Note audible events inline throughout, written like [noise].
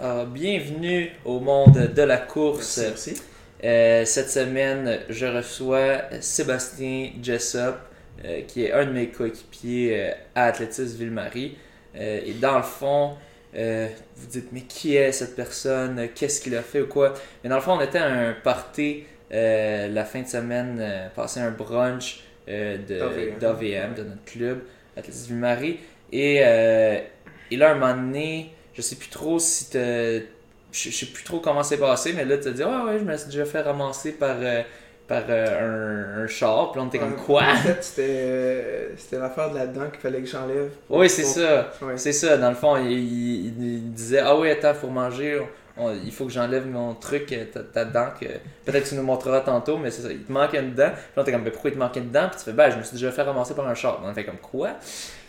Ah, bienvenue au monde de la course. Merci. Euh, cette semaine, je reçois Sébastien Jessop, euh, qui est un de mes coéquipiers euh, à Athlétisme Ville-Marie. Et dans le fond, vous dites, mais qui est cette personne? Qu'est-ce qu'il a fait ou quoi? Mais dans le fond, on était à un party la fin de semaine, passé un brunch de- D'AVM. de notre club, Athlétisme Ville-Marie. Et, et là, un moment donné, je sais plus trop si t'as- je sais plus trop comment c'est passé, mais là, tu te dis, ah ouais, je me suis déjà fait ramasser par, euh, par euh, un, un char. Puis là, on était comme, quoi? En fait, c'était, euh, c'était l'affaire de la dent qu'il fallait que j'enlève. Oui, c'est pour- ça. Ouais. C'est ça. Dans le fond, il, il- il disait, ah oui, attends, faut manger. On- il faut que j'enlève mon truc, euh, ta, ta dent, que peut-être que tu nous montreras tantôt, mais c'est ça. Il te manque une dent. Puis là, t'es comme, mais pourquoi il te manque une dent? Puis tu fais, ben, je me suis déjà fait ramasser par un char. On fait comme, quoi?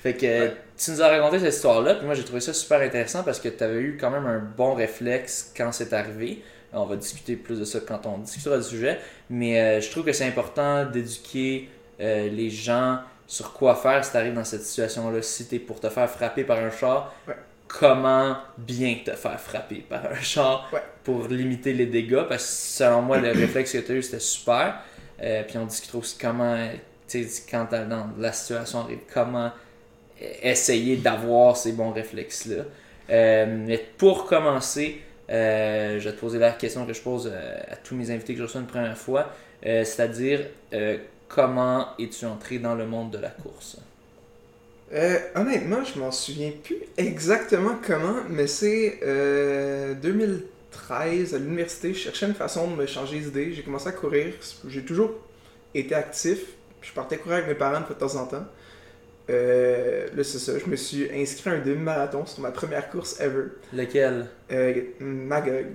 Fait que Ouais. tu nous as raconté cette histoire-là, puis moi j'ai trouvé ça super intéressant parce que tu avais eu quand même un bon réflexe quand c'est arrivé. On va discuter plus de ça quand on discutera du sujet, mais euh, je trouve que c'est important d'éduquer euh, les gens sur quoi faire si tu arrives dans cette situation-là. Si tu es pour te faire frapper par un char, Ouais. comment bien te faire frapper par un char Ouais. pour limiter les dégâts, parce que selon moi, le réflexe que tu as eu, c'était super. Euh, puis on discutera aussi comment, tu sais, quand dans la situation arrive, comment essayer d'avoir ces bons réflexes-là. Euh, mais pour commencer, euh, je vais te poser la question que je pose euh, à tous mes invités que je reçois une première fois, c'est-à-dire comment es-tu entré dans le monde de la course? Honnêtement, je m'en souviens plus exactement comment, mais c'est euh, 2013 à l'université. Je cherchais une façon de me changer d'idée. J'ai commencé à courir. J'ai toujours été actif. Je partais courir avec mes parents de temps en temps. Euh, là, c'est ça. Je me suis inscrit à un demi-marathon sur ma première course ever. Lequel? Euh, Magog.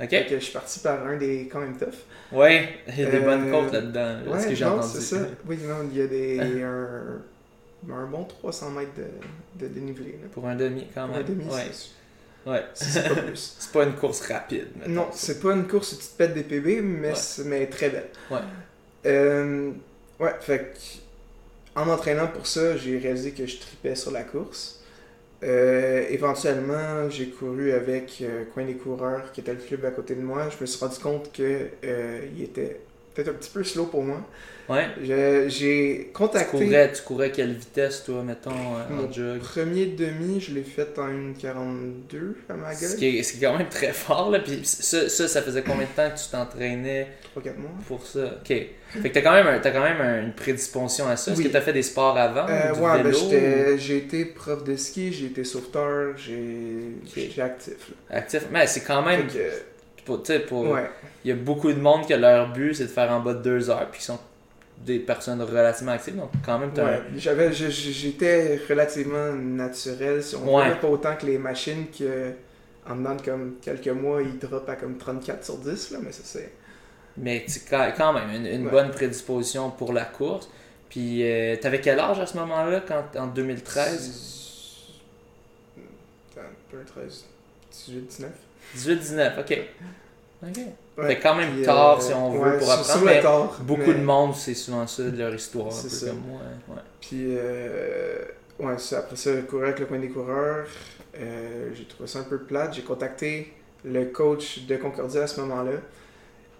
Ok? Fait que je suis parti par un des quand même tough. Ouais, il y a des Euh, bonnes côtes là-dedans, là, ce que j'ai entendu. c'est ça. Oui, non, il y a des, un, un bon 300 mètres de, de dénivelé. Là. Pour un demi, quand Pour même. un demi, ouais. c'est- ouais. c'est pas plus. [laughs] C'est pas une course rapide. mettons. non, c'est pas une course où tu te pètes des PB, mais, Ouais. c'est- mais très belle. Ouais. Euh, ouais, fait que, en m'entraînant pour ça, j'ai réalisé que je tripais sur la course. Euh, éventuellement, j'ai couru avec euh, Coin des coureurs, qui était le club à côté de moi. Je me suis rendu compte que euh, il était peut-être un petit peu slow pour moi. Ouais. J'ai Tu contacté courais, tu courais quelle vitesse, toi, mettons, euh, en Mon jog? premier demi, je l'ai fait en 1,42 à ma Ce gueule. qui, est, ce qui est quand même très fort, là. Puis ça, ça, ça faisait combien de temps que tu t'entraînais 3-4 mois. pour ça? Ok. Fait que t'as quand même, un- quand même un- une prédisposition à ça. Est-ce que t'as fait des sports avant? Euh, du ouais, ben, vélo? j'étais- j'ai été prof de ski, j'ai été sauveteur, j'ai Ok. j'étais actif. là. Actif. Mais c'est quand même. Fait que, pour- tu ouais. Il y a beaucoup de monde que leur but, c'est de faire en bas de deux heures. Puis qui sont des personnes relativement actives. Donc, quand même, Ouais, j'avais, j'étais relativement naturel, on Ouais. pas autant que les machines que en dedans de comme quelques mois, ils drop à comme 34 sur 10, là, mais ça c'est... Mais tu- quand quand même, une, une Ouais. bonne prédisposition pour la course. Puis, euh, t'avais quel âge à ce moment-là, quand, en 2013 Attends, 13, 18, 19. 18-19, ok. Ok. Ouais, quand même tard, euh, si on veut, ouais, pour apprendre, mais Beaucoup mais- de monde, c'est souvent ça de leur histoire, C'est ça. comme moi. Ouais. Puis, euh, ouais, ça, après ça, courir avec le coin des coureurs, euh, j'ai trouvé ça un peu plate. J'ai contacté le coach de Concordia à ce moment-là.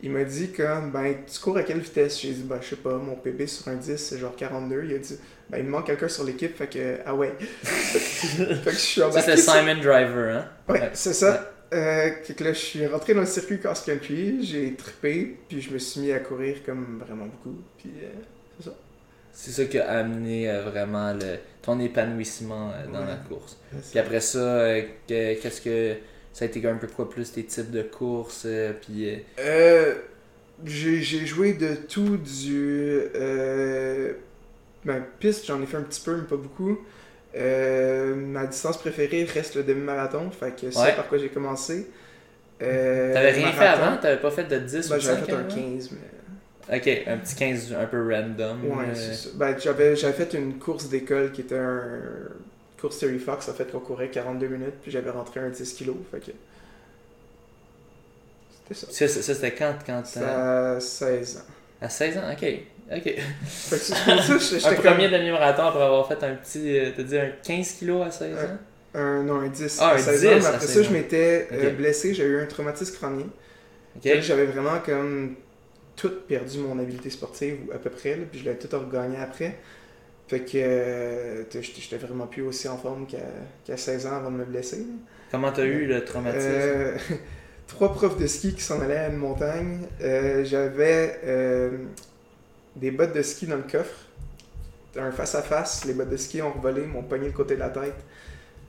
Il m'a dit comme, ben, tu cours à quelle vitesse? J'ai dit, ben, je sais pas, mon PB sur un 10, c'est genre 42. Il a dit, ben, il me manque quelqu'un sur l'équipe, fait que, ah ouais. [laughs] fait que je suis Ça, embarqué. sur- Simon Driver, hein? Ouais, Ouais. c'est ça. Euh, que là, je suis rentré dans le circuit cross-country, j'ai trippé, puis je me suis mis à courir comme vraiment beaucoup. Puis, euh, C'est ça qui a amené euh, vraiment le, ton épanouissement euh, dans Ouais. la course. c'est Puis après ça, euh, que- qu'est-ce que. Ça a été un peu quoi plus tes types de courses, puis. j'ai joué de tout du. Ben, piste, j'en ai fait un petit peu, mais pas beaucoup. Euh, ma distance préférée reste le demi-marathon, fait que c'est Ouais. par quoi j'ai commencé. Euh, T'avais rien fait avant? T'avais pas fait de 10 Ben, ou j'avais 5 fait un avant? 15, mais. Ok, un petit 15 un peu random. Ouais, euh, c'est ça. Ben, j'avais, j'avais fait une course d'école qui était un. Course Terry Fox, en fait, qu'on courait 42 minutes, puis j'avais rentré un 10 kg, fait que. C'était ça. Ça, ça, c'était quand, quand à 16 ans. À 16 ans? Ok. Ok. Fait que c'est pour ça que j'étais un comme- premier demi-marathon après avoir fait un petit. euh, T'as dit un 15 kilos à 16 Ouais. ans? Un, non, un 10. Ah, à un 16 10 ans, mais après 16 ça, je m'étais euh, blessé, j'ai eu un traumatisme crânien. J'avais vraiment comme tout perdu mon habileté sportive, ou à peu près, là, puis je l'ai tout regagné après. Fait que euh, j'étais vraiment plus aussi en forme qu'à qu'à 16 ans avant de me blesser. là. Comment t'as eu le traumatisme? Euh, [laughs] trois profs de ski qui s'en allaient à une montagne. J'avais des bottes de ski dans le coffre. Un face-à-face, les bottes de ski ont revolé, m'ont pogné le côté de la tête.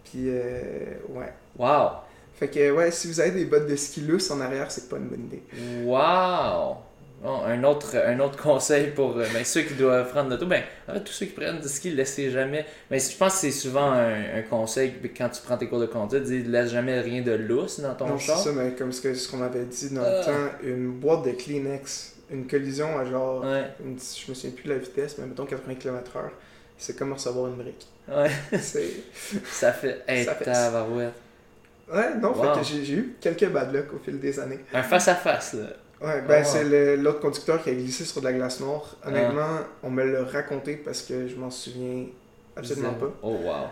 Puis, euh, ouais. Wow! Fait que, ouais, si vous avez des bottes de ski lousses en arrière, c'est pas une bonne idée. Wow! Bon, un, autre, un autre conseil pour euh, ben, ceux qui doivent prendre l'auto, ben, tous ceux qui prennent du ski, laissez jamais. Mais je pense que c'est souvent un, un conseil quand tu prends tes cours de conduite, dis laisse jamais rien de lousse dans ton non, c'est ça, mais comme ce que- ce qu'on avait dit dans Ah. le temps, une boîte de Kleenex, une collision à genre, Ouais, une- je me souviens plus de la vitesse, mais mettons 80 km/h, c'est comme recevoir une brique. ouais, [laughs] [laughs] ça fait. Hey, Ça fait- tabarouette. Ouais, non, Wow. fait que j'ai j'ai eu quelques bad luck au fil des années. Un face-à-face, là. Ouais, ben Oh. c'est l'autre conducteur qui a glissé sur de la glace noire. Honnêtement, on me l'a raconté parce que je m'en souviens absolument Zéro. pas. Oh, wow.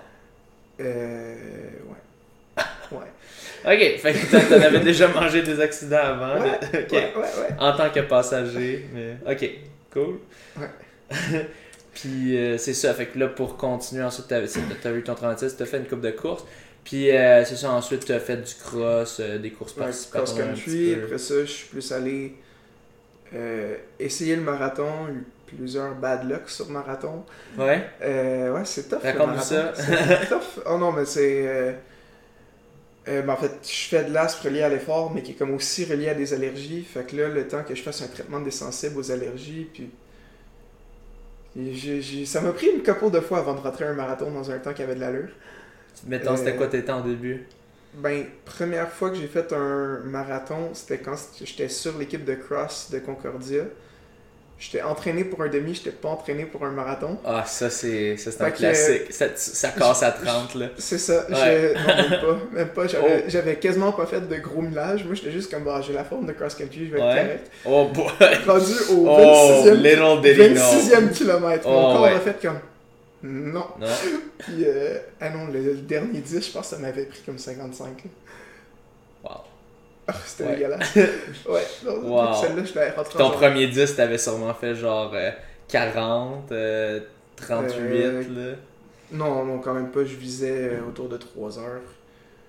Euh. Ouais. Ouais. Ok, fait que t'en- avais déjà mangé des accidents avant. [laughs] Ouais. Ouais, ouais. En tant que passager, mais ok, cool. Ouais. [laughs] Puis euh, c'est ça, fait que là pour continuer ensuite, t'as as eu ton traumatisme, t'as fait une coupe de course. Puis euh, c'est ça, ensuite t'as fait du cross, euh, des courses Ouais, participatoires. petit peu. Après ça, je suis plus allé essayer le marathon. Eu plusieurs bad luck sur marathon. Ouais, Euh, ouais, c'est tough. Raconte-nous ça. C'est tough. Oh non, mais c'est. euh, euh, ben, en fait, je fais de l'aspe relié à l'effort, mais qui est comme aussi relié à des allergies. Fait que là, le temps que je fasse un traitement des sensibles aux allergies, puis. et ça m'a pris une couple de fois avant de rentrer un marathon dans un temps qui avait de l'allure. mettons, c'était Euh, quoi tes temps au début? Ben, première fois que j'ai fait un marathon, c'était quand j'étais sur l'équipe de cross de Concordia. J'étais entraîné pour un demi, j'étais pas entraîné pour un marathon. Ah, ça c'est ça, c'est un que- classique. Ça, ça casse à 30 là. C'est ça, Ouais. je... non, même pas, même pas, j'avais Oh. quasiment pas fait de gros millage, moi j'étais juste comme, bah, j'ai la forme de cross-country, je vais Ouais. être correct. Oh boy! Rendu au Oh, 26e, little did he know. 26e kilomètre, mon Oh, corps ouais. a fait comme, non. Non? Puis, euh, ah non, le, le dernier 10, je pense que ça m'avait pris comme 55. là. Wow. Ah, c'était Ouais. dégueulasse. [laughs] ouais, Wow. celle-là, je l'avais rentrée Ton en genre- premier 10, t'avais sûrement fait genre euh, 40, euh, 38 Euh, là. Non, non, quand même pas, je visais euh, autour de 3 heures.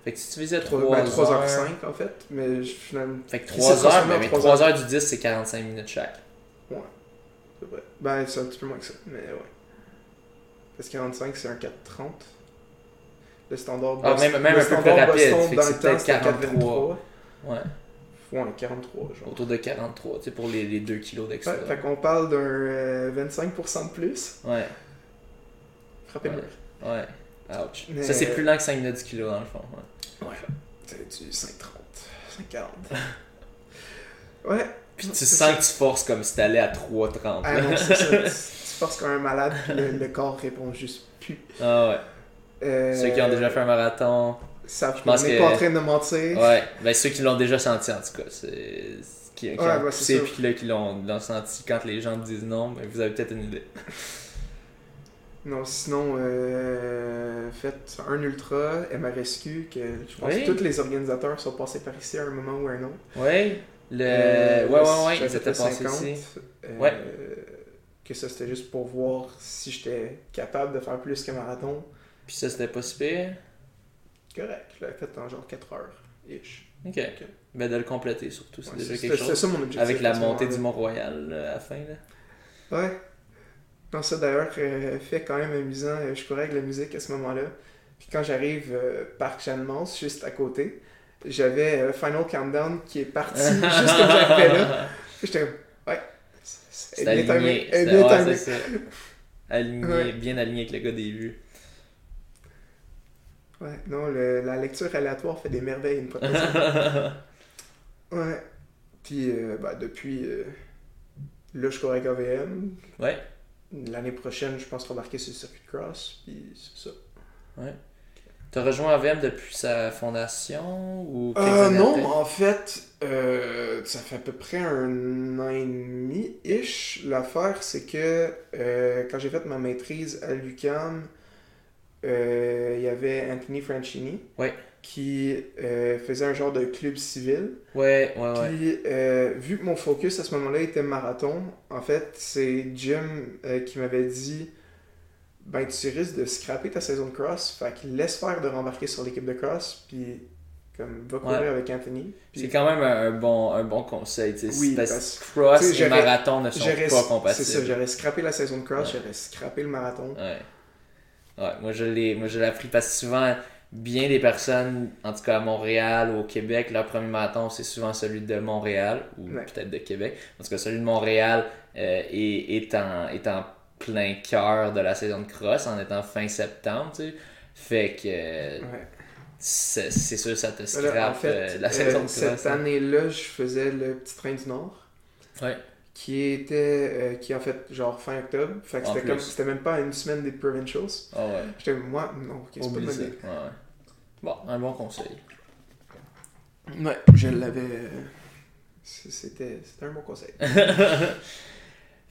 Fait que si tu faisais 3, 3, ben, 3 heures... heures 5 en fait, mais je, finalement, Fait que Puis 3 c'est heures, mais, mais trois 3 heures du 10, c'est 45 minutes chaque. c'est vrai. Ben, c'est un petit peu moins que ça, mais ouais. Parce que 45, c'est un 4,30. Le standard Ah, Boston- même- même le un peu plus rapide, fait que c'est peut-être c'était 43. 4,23. Ouais. Ouais, 43, genre. Autour de 43, tu sais, pour les, les 2 kilos d'extra. Ouais, fait qu'on parle d'un euh, 25% de plus. Ouais, Frappez le Ouais. ouais. Ouch. Mais- Ça, c'est plus lent que 5 minutes du kilo dans le fond. Ouais. C'est du 5,30, 5,40. [laughs] ouais. Puis tu sens que tu forces comme si t'allais à 3,30. Ah non, c'est ça. [laughs] Tu, tu forces comme un malade, puis le, le corps répond juste plus. Ah ouais. Euh, Ceux qui ont déjà fait un marathon. Ça, Je pense on n'est que- pas en train de mentir. Ouais, ben ceux qui l'ont déjà senti en tout cas. C'est. Qui, qui Ouais, ont bah, poussé puis là, qui l'ont senti quand les gens disent non, ben vous avez peut-être une idée. [laughs] Non, sinon, euh, faites un ultra, MRSQ, que je pense Oui. que tous les organisateurs sont passés par ici à un moment ou à un autre. Ouais, le. Euh, ouais, ouais, ouais, ils étaient passés 50, ici. euh, Ouais. Que ça, c'était juste pour voir si j'étais capable de faire plus que marathon. Puis ça, c'était pas si pire. Correct, je l'avais fait en genre 4 heures. Ish. Ok. Ben de le compléter surtout, c'est Ouais, déjà quelque chose. ça mon objectif. Avec la montée du. Mont-Royal là, à la fin. Là. Ouais. Non, ça d'ailleurs euh, fait quand même amusant. Euh, Je courais avec la musique à ce moment-là. Puis quand j'arrive euh, Parc Jeanne-Mance, juste à côté, j'avais euh, Final Countdown qui est parti [laughs] juste comme j'arrivais là. J'étais comme, ouais. C'est bien aligné. bien ouais. Aligné, Ouais. bien aligné avec le gars des vues. Ouais, non, le- la lecture aléatoire fait des merveilles une fois. [laughs] Ouais. Puis euh, bah, depuis, euh, là je cours avec AVM. ouais. L'année prochaine, je pense rembarquer sur le circuit de cross. Puis c'est ça. T'as rejoint AVM depuis sa fondation ou Euh, non, après? en fait, euh, ça fait à peu près un an et demi-ish. L'affaire, c'est que euh, quand j'ai fait ma maîtrise à l'UQAM, euh, il y avait Anthony Franchini. Ouais. Qui euh, faisait un genre de club civil. Ouais, ouais, ouais. Puis, euh, vu que mon focus à ce moment-là était marathon, en fait, c'est Jim euh, qui m'avait dit Ben, tu risques de scraper ta saison de cross, fait qu'il laisse faire de rembarquer sur l'équipe de cross, puis comme va courir Ouais. avec Anthony. Puis, C'est quand même un, un bon, un bon conseil. tu sais, Oui, parce que cross et marathon ne sont pas C'est compatibles. ça, j'aurais scrappé la saison de cross, Ouais. j'aurais scrappé le marathon. Ouais. Ouais, moi je l'ai moi je l'ai appris parce que souvent bien des personnes en tout cas à Montréal ou au Québec leur premier marathon c'est souvent celui de Montréal ou Ouais. peut-être de Québec en tout cas celui de Montréal euh, est, est, en, est en plein cœur de la saison de cross en étant fin septembre tu sais fait que euh, Ouais. c'est sûr ça te Voilà, scrape en fait, euh, la euh, saison de cette cross hein. année-là, je faisais le petit train du Nord. Ouais. Qui était, euh, qui en fait, genre fin octobre. Fait que En c'était plus. comme, c'était même pas une semaine des Provincials. Ah ouais J'étais, moi, non, ok, c'est pas bonne idée. ouais, ouais. bon un bon conseil Ouais, je l'avais. euh, C'était, c'était un bon conseil. [laughs]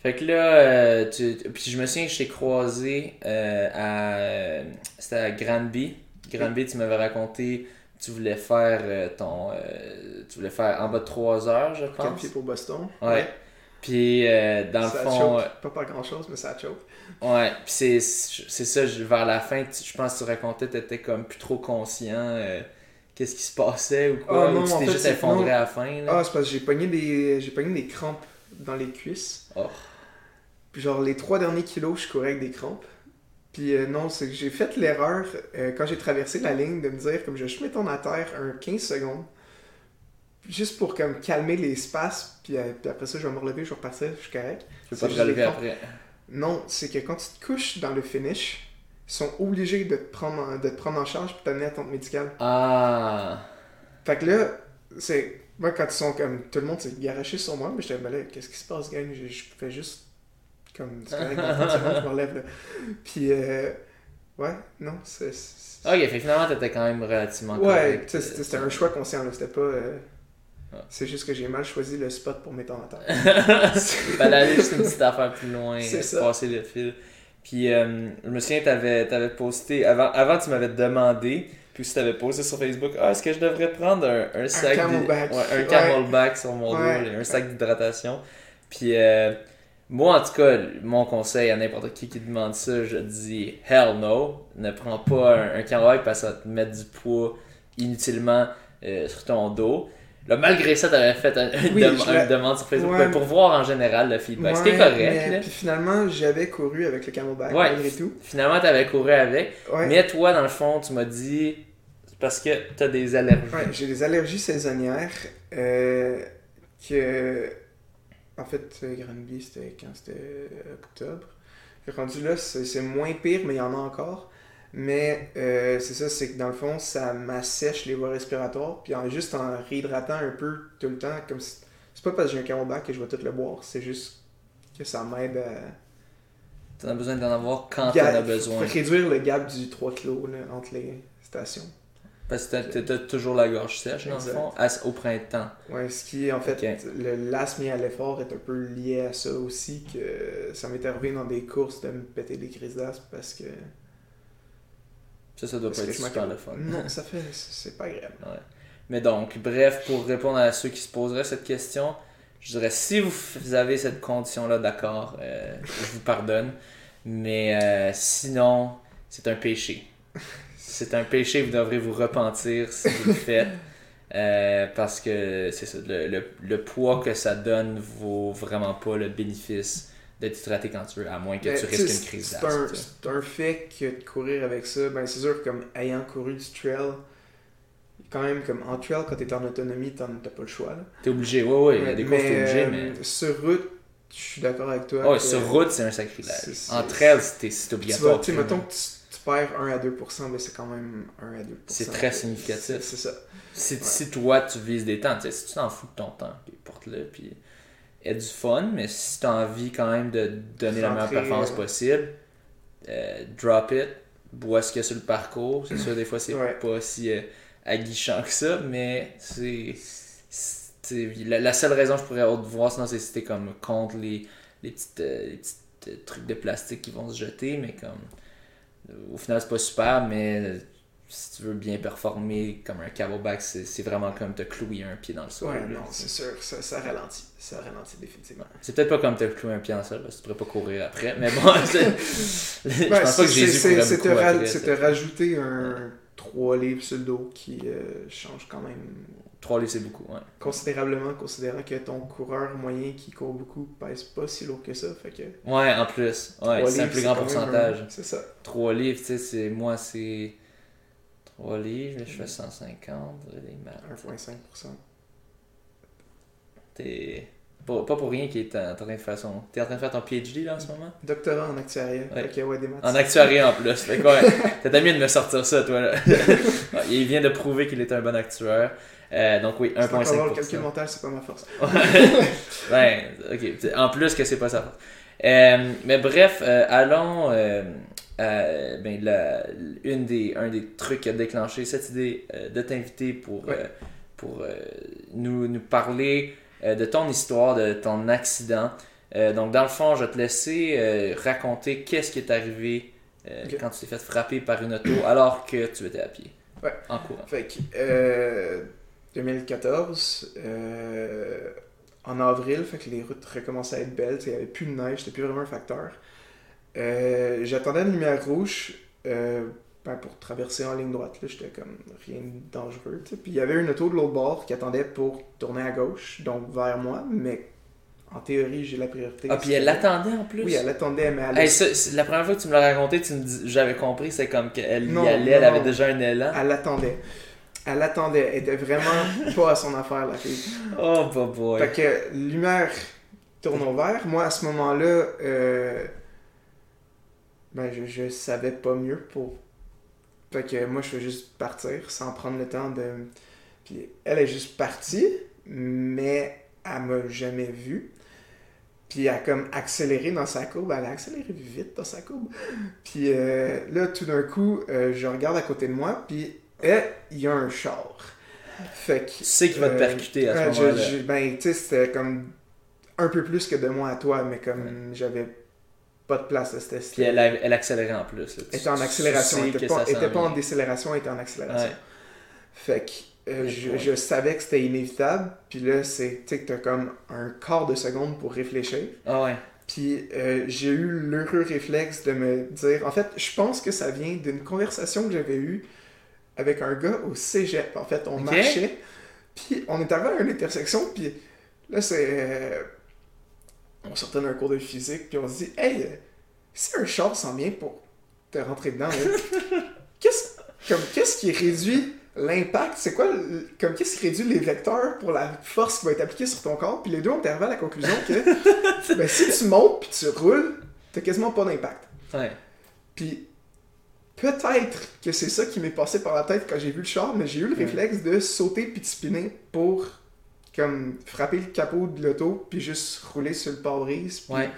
Fait que là, euh, tu, puis je me souviens que je t'ai croisé euh, à. C'était à Granby. Granby, tu m'avais raconté que tu voulais faire ton. euh, tu voulais faire en bas de 3 heures, je pense. pieds pour Boston. Ouais. Puis euh, dans le ça fond. choque. Pas par grand chose, mais ça choque. euh, Ouais, puis c'est ça, vers la fin, tu- je pense que tu racontais, tu étais comme plus trop conscient. euh, Qu'est-ce qui se passait ou quoi? Ah, non, ou tu t'es juste effondré non. à la fin. Ah, c'est parce que j'ai pogné des, pogné des crampes dans les cuisses. Oh. Puis genre les trois derniers kilos, je courais avec des crampes. Puis euh, non, c'est que j'ai fait l'erreur euh, quand j'ai traversé la ligne de me dire comme je vais mettre à terre un 15 secondes. Juste pour comme calmer les spasmes, puis, euh, puis après ça je vais me relever, je vais repartir, je suis correct. je c'est pas te relever après? Non, c'est que quand tu te couches dans le finish, ils sont obligés de te prendre en, de te prendre en charge pour t'amener à ton médical. Ah! Fait que là, c'est. Moi, quand ils sont comme. Tout le monde s'est garoché sur moi, mais j'étais, mais là, qu'est-ce qui se passe, gang? Je, je fais juste. Comme. C'est correct, dans 30 secondes, je me relève, là. [laughs] Puis, euh. Ouais, non, c'est. Ok, fait finalement, t'étais quand même relativement Ouais, c'était un choix conscient, là. C'était pas. euh. C'est juste que j'ai mal choisi le spot pour mettre en terre. [laughs] Fallait aller juste une petite affaire plus loin, passer le fil. Puis, euh, je me souviens, t'avais avais posté, avant, avant tu m'avais demandé, puis aussi t'avais posté sur Facebook, ah, est-ce que je devrais prendre un, un sac camelback. d'hy- ouais, un Ouais. camelback sur mon Ouais. dos, un sac d'hydratation. Puis, euh, moi, en tout cas, mon conseil à n'importe qui qui demande ça, je dis hell no. Ne prends pas un, un camelback parce que ça va te mettre du poids inutilement euh, sur ton dos. Là, malgré ça, t'avais fait un- une, Oui, dem- je une l'ai- demande sur Facebook Ouais. ben, pour voir en général le feedback. C'était correct. mais-. Puis finalement, j'avais couru avec le camelback, Ouais. malgré tout. Finalement, t'avais couru avec. Ouais. Mais toi, dans le fond, tu m'as dit c'est parce que t'as des allergies. Ouais, j'ai des allergies saisonnières euh, que en fait euh, Granby c'était quand c'était euh, octobre. Fait Rendu là c'est moins pire mais il y en a encore. Mais euh, c'est ça, c'est que dans le fond ça m'assèche les voies respiratoires puis en juste en réhydratant un peu tout le temps comme si- c'est pas parce que j'ai un camelback que je vais tout le boire, c'est juste que ça m'aide à T'en as besoin d'en avoir quand t'en as besoin. réduire le gap du 3 kg là, entre les stations. Parce que t'as- toujours la gorge sèche, dans le fond, au printemps. Ouais, ce qui en fait, Ok. le l'asthme à l'effort est un peu lié à ça aussi, que ça m'est arrivé dans des courses de me péter des crises d'asthme parce que. Ça, ça doit parce pas être super le fun. Non, ça fait. C'est pas agréable. Mais donc, bref, pour répondre à ceux qui se poseraient cette question, je dirais si vous avez cette condition-là, d'accord, euh, je vous pardonne. Mais euh, sinon, c'est un péché. C'est un péché, vous devrez vous repentir si vous le faites. Euh, parce que c'est ça, le, le- le poids que ça donne vaut vraiment pas le bénéfice d'être hydraté quand tu veux, à moins que Mais, tu risques une crise d'asthme. c'est un fait que de courir avec ça, ben c'est sûr, comme ayant couru du trail, quand même, comme en trail, quand t'es en autonomie, t'as pas le choix. T'es obligé, ouais, ouais, il y a des courses, t'es obligé, euh, mais. Sur route, je suis d'accord avec toi. Ouais, que sur route, c'est un sacrilège. En trail, c'est obligatoire. tu sais, mettons que tu, tu perds 1 à 2%, mais c'est quand même 1 à 2%. C'est très significatif. C'est ça. Si, si toi, tu vises des temps, tu sais, si tu t'en fous de ton temps, puis porte-le, puis aie du fun, mais si tu as envie quand même de donner la meilleure performance euh, possible, euh, drop it, bois ce qu'il y a sur le parcours. C'est sûr, des fois, c'est Ouais. pas aussi euh, aguichant que ça, mais c'est. La, la seule raison que je pourrais autre voir, sinon, c'est si t'es comme contre les, les petites, les petites, trucs de plastique qui vont se jeter, mais comme. au final, c'est pas super, mais si tu veux bien performer comme un camelback, c'est c'est vraiment comme te clouer un pied dans le sol. Ouais, là. non, c'est sûr, ça, ça ralentit. Ça ralentit définitivement. C'est peut-être pas comme te clouer un pied dans le sol, parce que tu pourrais pas courir après, mais bon, [laughs] c'est- je pense pas que Jésus c'est- te ra- te rajouter un 3 livres sur le dos qui euh, change quand même Trois livres, c'est beaucoup, ouais. considérablement, considérant que ton coureur moyen qui court beaucoup pèse pas si lourd que ça. Fait que Ouais, en plus. Ouais, c'est un plus grand pourcentage. un- C'est ça. 3 livres, tu sais, moi, c'est 3 livres, là, je fais 150, les maths. 1,5%. T'es pas, pas pour rien qu'il est en, train de faire son. T'es en train de faire ton PhD là en ce moment? Doctorat en actuariat. Ouais. Fait que ouais, des maths. En actuariat en plus. Fait que ouais, t'as mieux de me sortir ça, toi là. [laughs] Il vient de prouver qu'il est un bon actuaire. Euh, donc oui, C'est encore là, le calcul 1,5%. mental, c'est pas ma force. ouais, [laughs] ok. En plus que c'est pas ça. Euh, mais bref, euh, allons. Euh, ben, la- une des, un des trucs qui a déclenché cette idée euh, de t'inviter pour, euh, pour nous, nous parler de ton histoire, de ton accident. Donc, dans le fond, je vais te laisser raconter qu'est-ce qui est arrivé quand tu t'es fait frapper par une auto alors que tu étais à pied. Ouais. En courant. Fait que, euh, 2014, euh, en avril, fait que les routes recommençaient à être belles, il n'y avait plus de neige, c'était plus vraiment un facteur. Euh, J'attendais une lumière rouge euh, ben, pour traverser en ligne droite, là, j'étais comme rien de dangereux. Puis il y avait une auto de l'autre bord qui attendait pour tourner à gauche, donc vers moi, mais en théorie, j'ai la priorité. Ah, puis elle l'attendait en plus? Oui, elle attendait, mais elle, Hey, la première fois que tu me l'as raconté, tu me dis- j'avais compris, c'est comme qu'elle y Non, allait, elle non. avait déjà un élan. elle attendait. Elle attendait, elle était vraiment [laughs] pas à son affaire, la fille. Oh, bah boy. Fait que lumière tourne au vert. Moi, à ce moment-là, euh, ben, je, je savais pas mieux pour. Fait que moi, je fais juste partir sans prendre le temps de. Puis elle est juste partie, mais elle m'a jamais vu. Puis elle a comme accéléré dans sa courbe. Elle a accéléré vite dans sa courbe. Puis euh, là, tout d'un coup, euh, je regarde à côté de moi, puis eh, il y a un char. Fait que. Tu sais qu'il va te Euh, percuter à ce je- moment-là. ben, tu sais, c'était comme un peu plus que de moi à toi, mais comme j'avais pas de place, là, c'était. Puis elle, elle accélérait en plus. Elle était en accélération, elle était pas, était en décélération, elle était en accélération. Ouais. Fait que euh, je, savais que c'était inévitable, puis là, c'est, tu sais, t'as comme un quart de seconde pour réfléchir. Ah ouais. Puis euh, j'ai eu l'heureux réflexe de me dire. En fait, je pense que ça vient d'une conversation que j'avais eue avec un gars au cégep. En fait, on marchait, puis on est arrivé à une intersection, puis là, c'est. euh, on sortait d'un cours de physique, puis on se dit Hey, si un char s'en vient pour te rentrer dedans, [laughs] qu'est-ce comme, qu'est-ce qui réduit l'impact? C'est quoi le- comme qu'est-ce qui réduit les vecteurs pour la force qui va être appliquée sur ton corps Puis les deux ont arrivé à la conclusion que [laughs] ben, si tu montes puis tu roules, t'as quasiment pas d'impact. Ouais. Puis peut-être que c'est ça qui m'est passé par la tête quand j'ai vu le char, mais j'ai eu le Ouais. réflexe de sauter puis de spinner pour comme frapper le capot de l'auto puis juste rouler sur le pare-brise. puis, Ouais.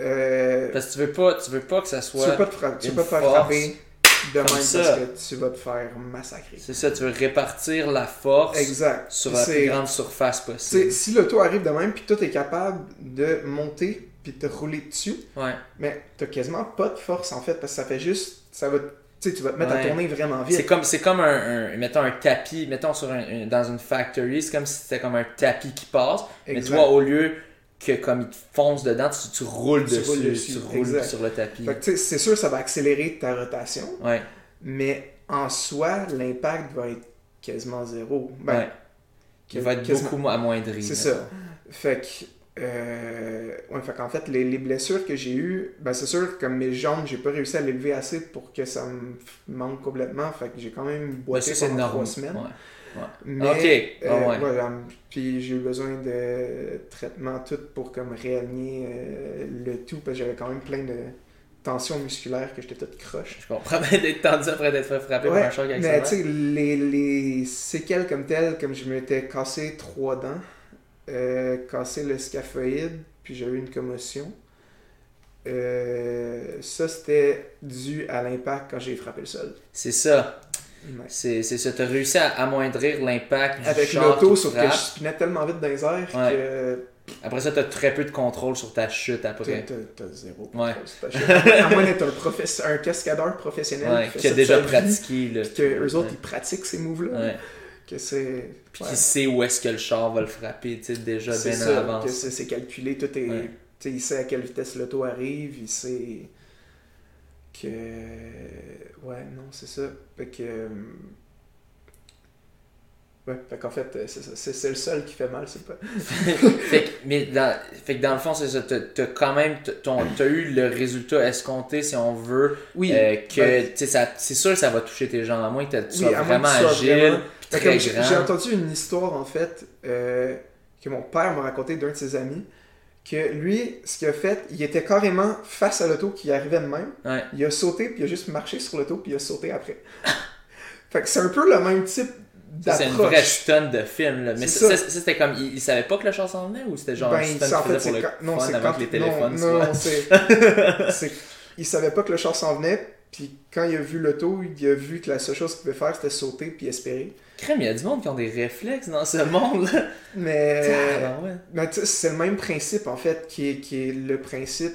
euh, Parce que tu veux pas, tu veux pas que ça tu soit. veux pas te, fra- tu veux une pas te faire frapper de même parce que tu vas te faire massacrer. C'est ça, tu veux répartir la force Exact. sur la plus grande surface Tu possible. si l'auto arrive de même, puis toi t'es capable de monter puis de te rouler dessus, Ouais. mais t'as quasiment pas de force en fait, parce que ça fait juste. Ça va. Tu sais, tu vas te mettre à tourner vraiment C'est vite. comme, c'est comme un, un- mettons un tapis, mettons sur un, un- dans une factory, c'est comme si c'était comme un tapis qui passe, mais Exact. toi au lieu que comme il te fonce dedans, tu, tu roules Tu dessus, roules dessus, tu roules exact. sur le tapis. C'est sûr, ça va accélérer ta rotation, Ouais, mais en soi, l'impact va être quasiment zéro. Ben, ouais. Il va être quasiment. beaucoup amoindri. C'est ça. Fait que. Euh, ouais, fait qu'en fait, les, les blessures que j'ai eues, ben c'est sûr, comme mes jambes, j'ai pas réussi à l'élever assez pour que ça me manque complètement. Fait que j'ai quand même boité c'est pendant trois semaines. Ouais. Mais, Ok. euh, Ah ouais. voilà. Puis j'ai eu besoin de traitements tout pour comme réaligner euh, le tout parce que j'avais quand même plein de tensions musculaires que j'étais toute croche. Je comprends d'être tendu après d'être fait frapper Ouais, par un choc avec mais tu sais, les, les séquelles comme telles, comme je m'étais cassé trois dents, euh, cassé le scaphoïde, puis j'ai eu une commotion. Euh, ça, c'était dû à l'impact quand j'ai frappé le sol. C'est ça. Ouais. C'est ça, t'as réussi à amoindrir l'impact Avec l'auto, sauf que je spinais tellement vite dans les airs Ouais. que Après ça, t'as très peu de contrôle sur ta chute après. t'as- t'as zéro. Ouais. contrôle sur ta chute. À moins d'être un, un cascadeur professionnel Ouais, fait qui a déjà vie, pratiqué. Puis que eux autres, Ouais. ils pratiquent ces moves-là. Que c'est. Puis ouais. sait où est-ce que le char va le frapper, tu sais, déjà bien ça, que l'avance. c'est c'est calculé, tout est. Ouais. tu sais, il sait à quelle vitesse l'auto arrive, il sait que. Ouais, non, c'est ça. Fait que. euh, Ouais, fait qu'en fait, euh, c'est ça. C'est c'est le seul qui fait mal, c'est pas. [laughs] fait, que, [laughs] mais dans, fait que dans le fond, c'est ça. T'as quand même t'as- ton, t'as eu le résultat escompté, si on veut, Oui. euh, que ben- ça- c'est sûr que ça va toucher tes jambes, à moins que tu Oui, sois vraiment que agile, vraiment- j'ai entendu une histoire en fait euh, que mon père m'a raconté d'un de ses amis que lui, ce qu'il a fait, il était carrément face à l'auto qui arrivait de même. Ouais. Il a sauté, puis il a juste marché sur l'auto, puis il a sauté après. [laughs] fait que c'est un peu le même type Ça, C'est une d'approche. vraie stunne de film. Là. Mais ça, c'était comme. Il, il savait pas que le char s'en venait ou c'était genre Ben, un il- stunt c'est- en qu'il faisait pour quand... le non, fun c'est avant quand que les non, téléphones non, c'est [laughs] c'est il savait pas que le char s'en venait, puis quand il a vu l'auto, il a vu que la seule chose qu'il pouvait faire c'était sauter puis espérer. Crème, il y a du monde qui ont des réflexes dans ce monde-là. Mais Ah. Ben, sais, c'est le même principe, en fait, qui est, qui est le principe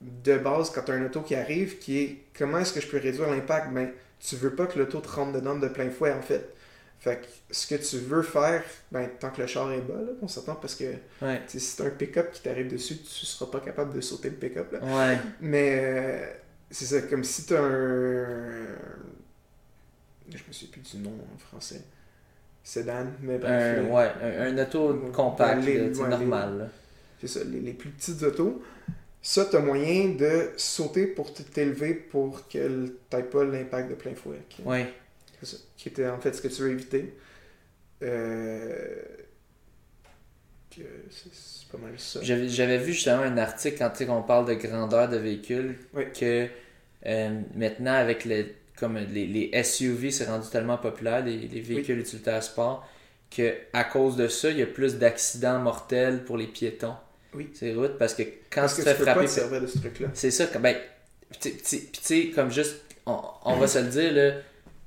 de base quand tu as un auto qui arrive, qui est comment est-ce que je peux réduire l'impact? Ben, tu veux pas que l'auto te rentre dedans de plein fouet, en fait. Fait que ce que tu veux faire, ben, tant que le char est bas, là, on s'entend, parce que Ouais. si t'as un pick-up qui t'arrive dessus, tu seras pas capable de sauter le pick-up. là. Ouais. Mais euh, c'est ça, comme si t'as un. Je me souviens plus du nom en français. Sédan, mais bref. Un, ouais, un, un auto compact, ouais, normal. C'est ça, les, les plus petites autos. Ça, t'as moyen de sauter pour t'élever pour que t'aies pas l'impact de plein fouet. Qui, Ouais. c'est ça, qui était en fait ce que tu veux éviter. Euh, c'est pas mal ça. J'avais vu justement un article quand qu'on parle de grandeur de véhicule Oui. que euh, maintenant avec les, comme les, les SUV c'est rendu tellement populaire, les, les véhicules utilitaires sport, que à cause de ça, il y a plus d'accidents mortels pour les piétons. Oui. C'est route parce que quand Parce tu te fais peux pas frapper. te servir de ce truc-là. C'est ça, ben, tu tu- puis tu sais, comme juste, on, on va [clears throat] se le dire, là,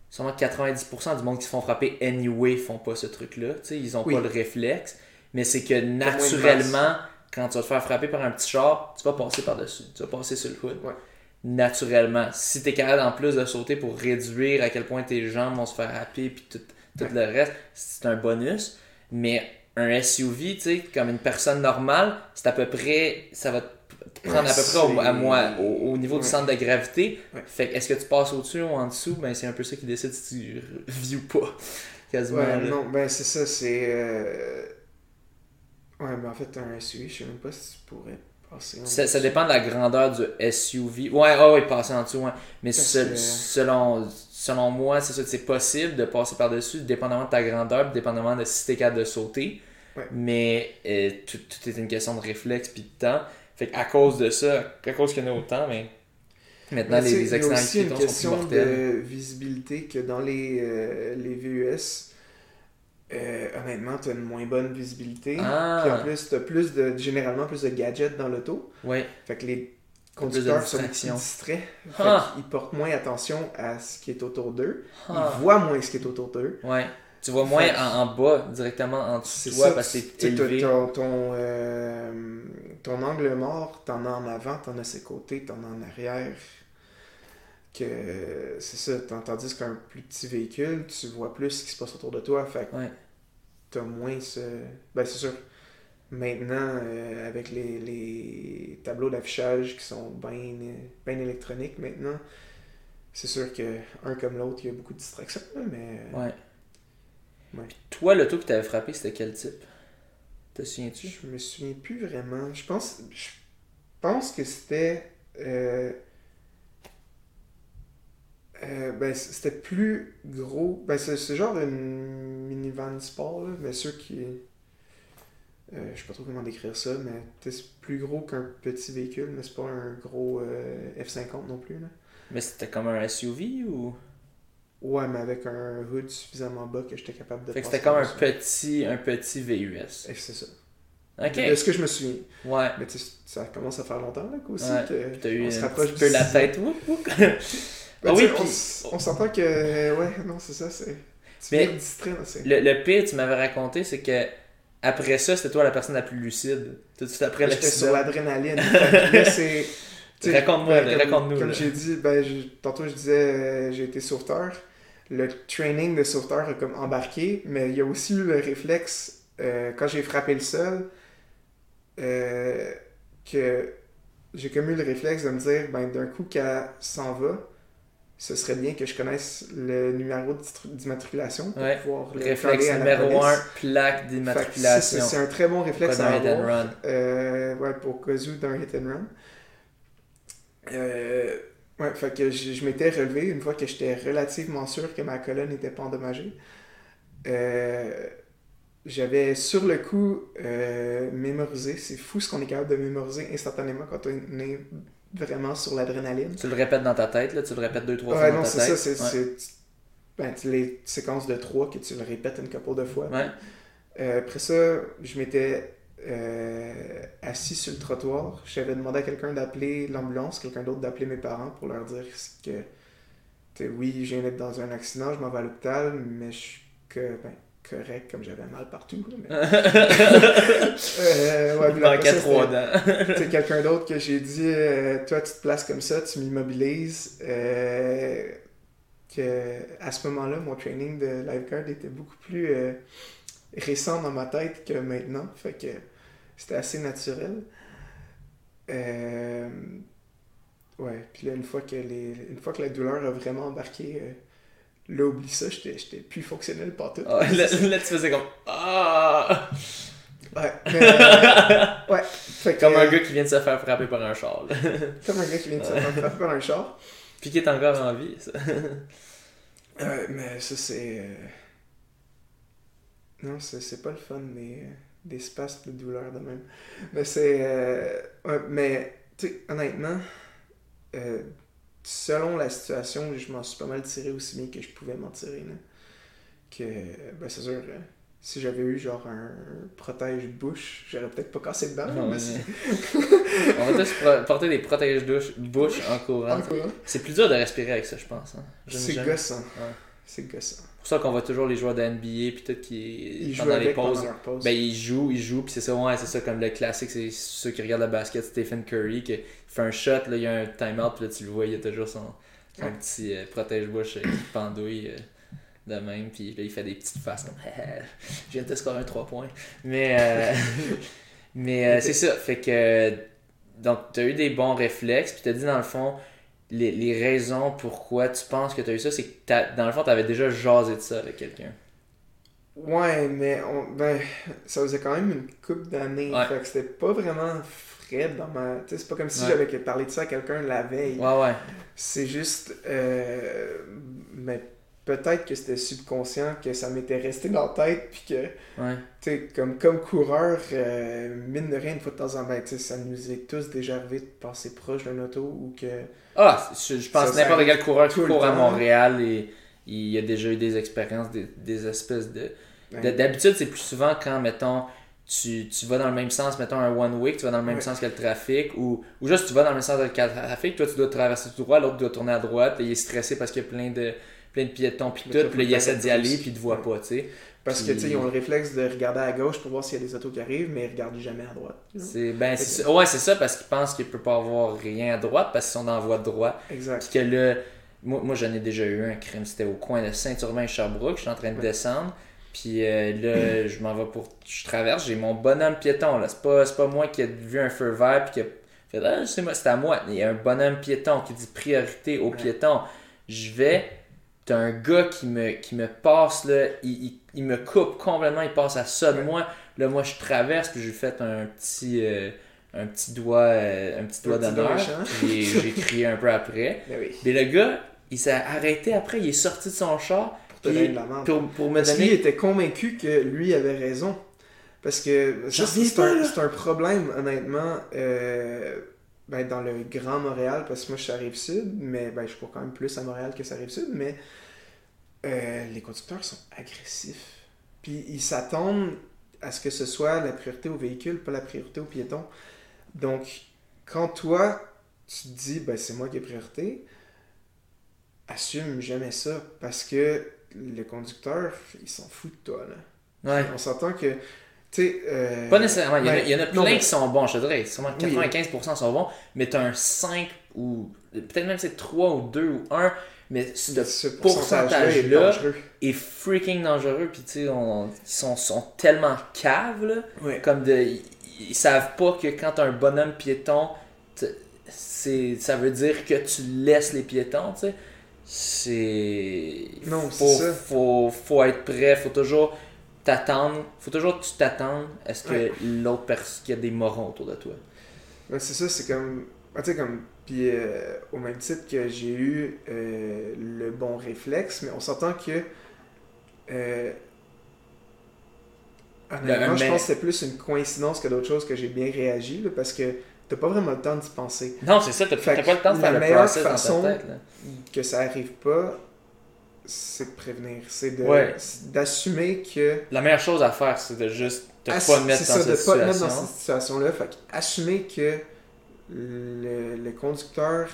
sûrement 90% du monde qui se font frapper anyway font pas ce truc-là. Ils ont Oui. pas le réflexe. Mais c'est que naturellement, quand tu vas te faire frapper par un petit char, tu vas passer par-dessus. Tu vas passer sur le hood. Ouais. Naturellement. Si tu es capable en plus de sauter pour réduire à quel point tes jambes vont se faire happer puis tout, tout le reste, c'est un bonus. Mais un SUV, tu sais, comme une personne normale, c'est à peu près. Ça va te prendre à peu près au, à moi, au, au niveau du centre de gravité. Ouais. Fait que est-ce que tu passes au-dessus ou en dessous? Ben, c'est un peu ça qui décide si tu [laughs] vis ou pas. Quasiment. Non, ben c'est ça, c'est. euh, Ouais, mais en fait, un SUV, je sais même pas si tu pourrais passer en Ça, ça dépend de la grandeur du SUV. Ouais, ah ouais, passer en dessous, ouais. Mais Parce se- que- selon, selon moi, c'est ça, c'est possible de passer par-dessus, dépendamment de ta grandeur, dépendamment de si t'es capable de sauter. Ouais. Mais euh, tout, tout est une question de réflexe puis de temps. Fait qu'à cause de ça, à cause qu'il y en a autant, mais maintenant Mais les, les accidents aussi avec une piétons sont plus question mortels. de visibilité que dans les, euh, les VUS, euh, honnêtement, tu as une moins bonne visibilité. Ah. Puis en plus, tu as plus de, généralement plus de gadgets dans l'auto. Ouais. Fait que les conducteurs sont plus distraits. Fait Ah. qu'ils portent moins attention à ce qui est autour d'eux. Ah. Ils voient moins ce qui est autour d'eux. Ouais. Tu vois moins Fait en, en bas, directement en dessous de toi, ça, parce que c'est élevé. Ton, ton, euh, ton angle mort, t'en as en avant, t'en as ses côtés, t'en as en arrière. Que c'est ça, tandis qu'un plus petit véhicule, tu vois plus ce qui se passe autour de toi. Fait que Ouais. t'as moins ce. Ben, c'est sûr. Maintenant, euh, avec les, les tableaux d'affichage qui sont bien électroniques maintenant, c'est sûr que un comme l'autre, il y a beaucoup de distractions, mais. Ouais. Ouais. Puis toi, l'auto que t'avais frappé, c'était quel type? Te souviens-tu? Je me souviens plus vraiment. Je pense, je pense que c'était. euh, euh, ben, c'était plus gros. Ben, c'est genre une minivan sport, là, mais ceux qui. Euh, je sais pas trop comment décrire ça, mais c'est plus gros qu'un petit véhicule, mais c'est pas un gros euh, F50 non plus. Là. Mais c'était comme un SUV ou? Ouais, mais avec un hood suffisamment bas que j'étais capable de Fait que c'était comme un petit, un petit VUS. C'est ça. Ok. De ce que je me souviens. Ouais. Mais ça commence à faire longtemps là, aussi Ouais. que eu on un se rapproche petit du peu la six ans. tête. [laughs] Ben, Ah oui, on s'entend que. Ouais, non, c'est ça, c'est. Mais- distrait, là. Le, le pire, tu m'avais raconté, c'est que après ça, c'était toi la personne la plus lucide. Tout de suite après J'étais sur l'adrénaline. C'est. [laughs] Raconte-moi, ben, comme- raconte-nous, Comme j'ai dit, ben, je- tantôt je disais, euh, j'ai été sauveteur. Le training de sauveteur a comme embarqué, mais il y a aussi eu le réflexe, euh, quand j'ai frappé le sol, euh, que j'ai comme eu le réflexe de me dire, ben, d'un coup qu'elle s'en va, ce serait bien que je connaisse le numéro d'immatriculation pour Ouais. pouvoir le Réflexe parler à la numéro police. 1, plaque d'immatriculation. C'est un très bon réflexe à hit and avoir. run. Euh, ouais, pour où d'un hit and run. Euh, ouais, fait que je, je m'étais relevé une fois que j'étais relativement sûr que ma colonne n'était pas endommagée. Euh, J'avais sur le coup mémorisé. C'est fou ce qu'on est capable de mémoriser instantanément quand on est vraiment sur l'adrénaline. Tu le répètes dans ta tête, là, tu le répètes deux, trois fois Ouais, dans non, ta c'est ça. C'est Ouais. ben, les séquences de trois que tu le répètes une couple de fois. Ouais. Euh, après ça, je m'étais euh, assis sur le trottoir. J'avais demandé à quelqu'un d'appeler l'ambulance, quelqu'un d'autre d'appeler mes parents pour leur dire que, oui, je viens d'être dans un accident, je m'en vais à l'hôpital, mais je suis que, ben, correct, comme j'avais mal partout. mais- [laughs] Euh, ouais, Il après manquait ça, trois dents. [laughs] c'est quelqu'un d'autre que j'ai dit euh, toi tu te places comme ça tu m'immobilises euh, que à ce moment-là mon training de lifeguard était beaucoup plus récent dans ma tête que maintenant fait que c'était assez naturel ouais puis là une fois que les une fois que la douleur a vraiment embarqué là oublie ça j'étais plus fonctionnel pas tout Ah, là, là, tu faisais comme Ah! ouais mais, euh, ouais fait que, Comme un euh, gars qui vient de se faire frapper par un char. là. comme un gars qui vient de se faire frapper par un char Puis qui est encore en vie. Ça. Euh, mais ça, c'est. euh, Non, c'est pas le fun, des, des spasmes de douleur de même. Mais c'est. euh, ouais, mais, tu sais, honnêtement, euh, selon la situation, je m'en suis pas mal tiré aussi bien que je pouvais m'en tirer. Là. Que, ben, c'est sûr, euh, si j'avais eu genre un protège-bouche, j'aurais peut-être pas cassé le c'est- On va tous porter des protèges-douche bouche en courant. C'est plus dur de respirer avec ça, je pense. Hein. C'est gossant. Ouais. C'est gossant. C'est pour ça qu'on voit toujours les joueurs de NBA puis tout qui Ils jouent pendant les pauses. pause. Ben ils jouent, ils jouent puis c'est ça ouais, c'est ça comme le classique, c'est ceux qui regardent le basket, Stephen Curry fait un shot là, il y a un time-out puis là tu le vois, il y a toujours son, son Ouais. petit euh, protège-bouche euh, qui pendouille euh, de même puis là il fait des petites faces comme [laughs] je viens de te scorer un 3 points. Mais euh, [laughs] mais c'est ça, fait que donc tu as eu des bons réflexes puis tu as dit dans le fond les, les raisons pourquoi tu penses que tu as eu ça, c'est que t'as- dans le fond, tu avais déjà jasé de ça avec quelqu'un. Ouais, mais on, ben, ça faisait quand même une couple d'années. Ouais. Fait que c'était pas vraiment dans ma. Tu sais, c'est pas comme si Ouais. j'avais parlé de ça à quelqu'un la veille. Ouais, ouais. C'est juste. Euh, mais peut-être que c'était subconscient, que ça m'était resté dans la tête, puis que, Ouais. tu sais, comme, comme coureur, euh, mine de rien, une fois de temps en temps, tu sais, ça nous est tous déjà arrivé de passer proche d'un auto ou que. Ah, je, je pense n'importe quel coureur qui court à. Montréal et il a déjà eu des expériences, des, des espèces de. ben, de- D'habitude, c'est plus souvent quand, mettons, tu, tu vas dans le même sens, mettons un one-way, tu vas dans le même sens que le trafic, ou, ou juste tu vas dans le même sens que le trafic, toi tu dois traverser tout droit, l'autre doit tourner à droite, et il est stressé parce qu'il y a plein de, plein de piétons, puis tout, puis il essaie d'y aller, puis il te voit pas, tu sais. Parce que, tu sais, ils ont le réflexe de regarder à gauche pour voir s'il y a des autos qui arrivent, mais ils regardent jamais à droite. C'est ben, c'est. Ouais, c'est ça, parce qu'ils pensent qu'il peut pas avoir rien à droite, parce qu'ils sont dans la voie de droite. Exact. Puis que là, moi, moi j'en ai déjà eu un crime. C'était au coin de Saint-Urbain et Sherbrooke. Je suis en train de descendre. Puis euh, là, je m'en vais pour. Je traverse, j'ai mon bonhomme piéton. là. C'est pas, pas moi qui ai vu un feu vert puis qui a fait Ah, c'est à moi. Il y a un bonhomme piéton qui dit priorité aux Ouais. piétons. Je vais. T'as un gars qui me, qui me passe, là, il, il, il me coupe complètement, il passe à ça de moi. Là, moi, je traverse, puis j'ai fait un petit, euh, un petit doigt, euh, un petit doigt d'honneur. méchant. J'ai crié un peu après. [laughs] Ben oui. Mais le gars, il s'est arrêté après, il est sorti de son char Puis- donner de la merde. pour, pour me Parce qu'il donner. était convaincu que lui avait raison. Parce que ça, c'est un, un problème, honnêtement, euh, ben, dans le Grand Montréal, parce que moi je suis à Rive-Sud, mais ben, je cours quand même plus à Montréal que à Rive-Sud, mais euh, les conducteurs sont agressifs. Puis ils s'attendent à ce que ce soit la priorité au véhicule, pas la priorité aux piétons. Donc, quand toi, tu te dis, ben, c'est moi qui ai priorité, assume jamais ça parce que le conducteur, il s'en fout de toi. Là. Ouais. On s'entend que. Tu sais. euh, Pas nécessairement. Il y en a, ben, plein mais- qui sont bons, je te dirais. Sûrement Oui. 95% sont bons, mais t'as un 5 ou peut-être même c'est 3 ou 2 ou 1, mais ce ce pourcentage-là est freaking dangereux. Puis tu sais, ils sont, sont tellement caves, là. Comme de. Ils, ils savent pas que quand t'as un bonhomme piéton, ça veut dire que tu laisses les piétons, tu sais. C'est. Non, faut, c'est ça. Faut, faut être prêt, faut toujours t'attendre. Faut toujours que tu t'attendes à ce que Ouais. l'autre personne. qu'il y a des morons autour de toi. Ouais, c'est ça, c'est comme. ah, tu sais, comme. Puis euh, au même titre que j'ai eu euh, le bon réflexe, mais on s'entend que. Euh, honnêtement, je pense que c'est plus une coïncidence que d'autres choses que j'ai bien réagi, là, parce que t'as pas vraiment le temps d'y penser. Non, c'est ça, t'as pas le temps de faire la le meilleure process façon- dans ta tête. Là. Que ça arrive pas, c'est de prévenir. C'est Ouais. d'assumer que. La meilleure chose à faire, c'est de juste te pas mettre c'est dans ça, cette de pas mettre dans cette situation-là. Fait que assumer que le, le conducteur,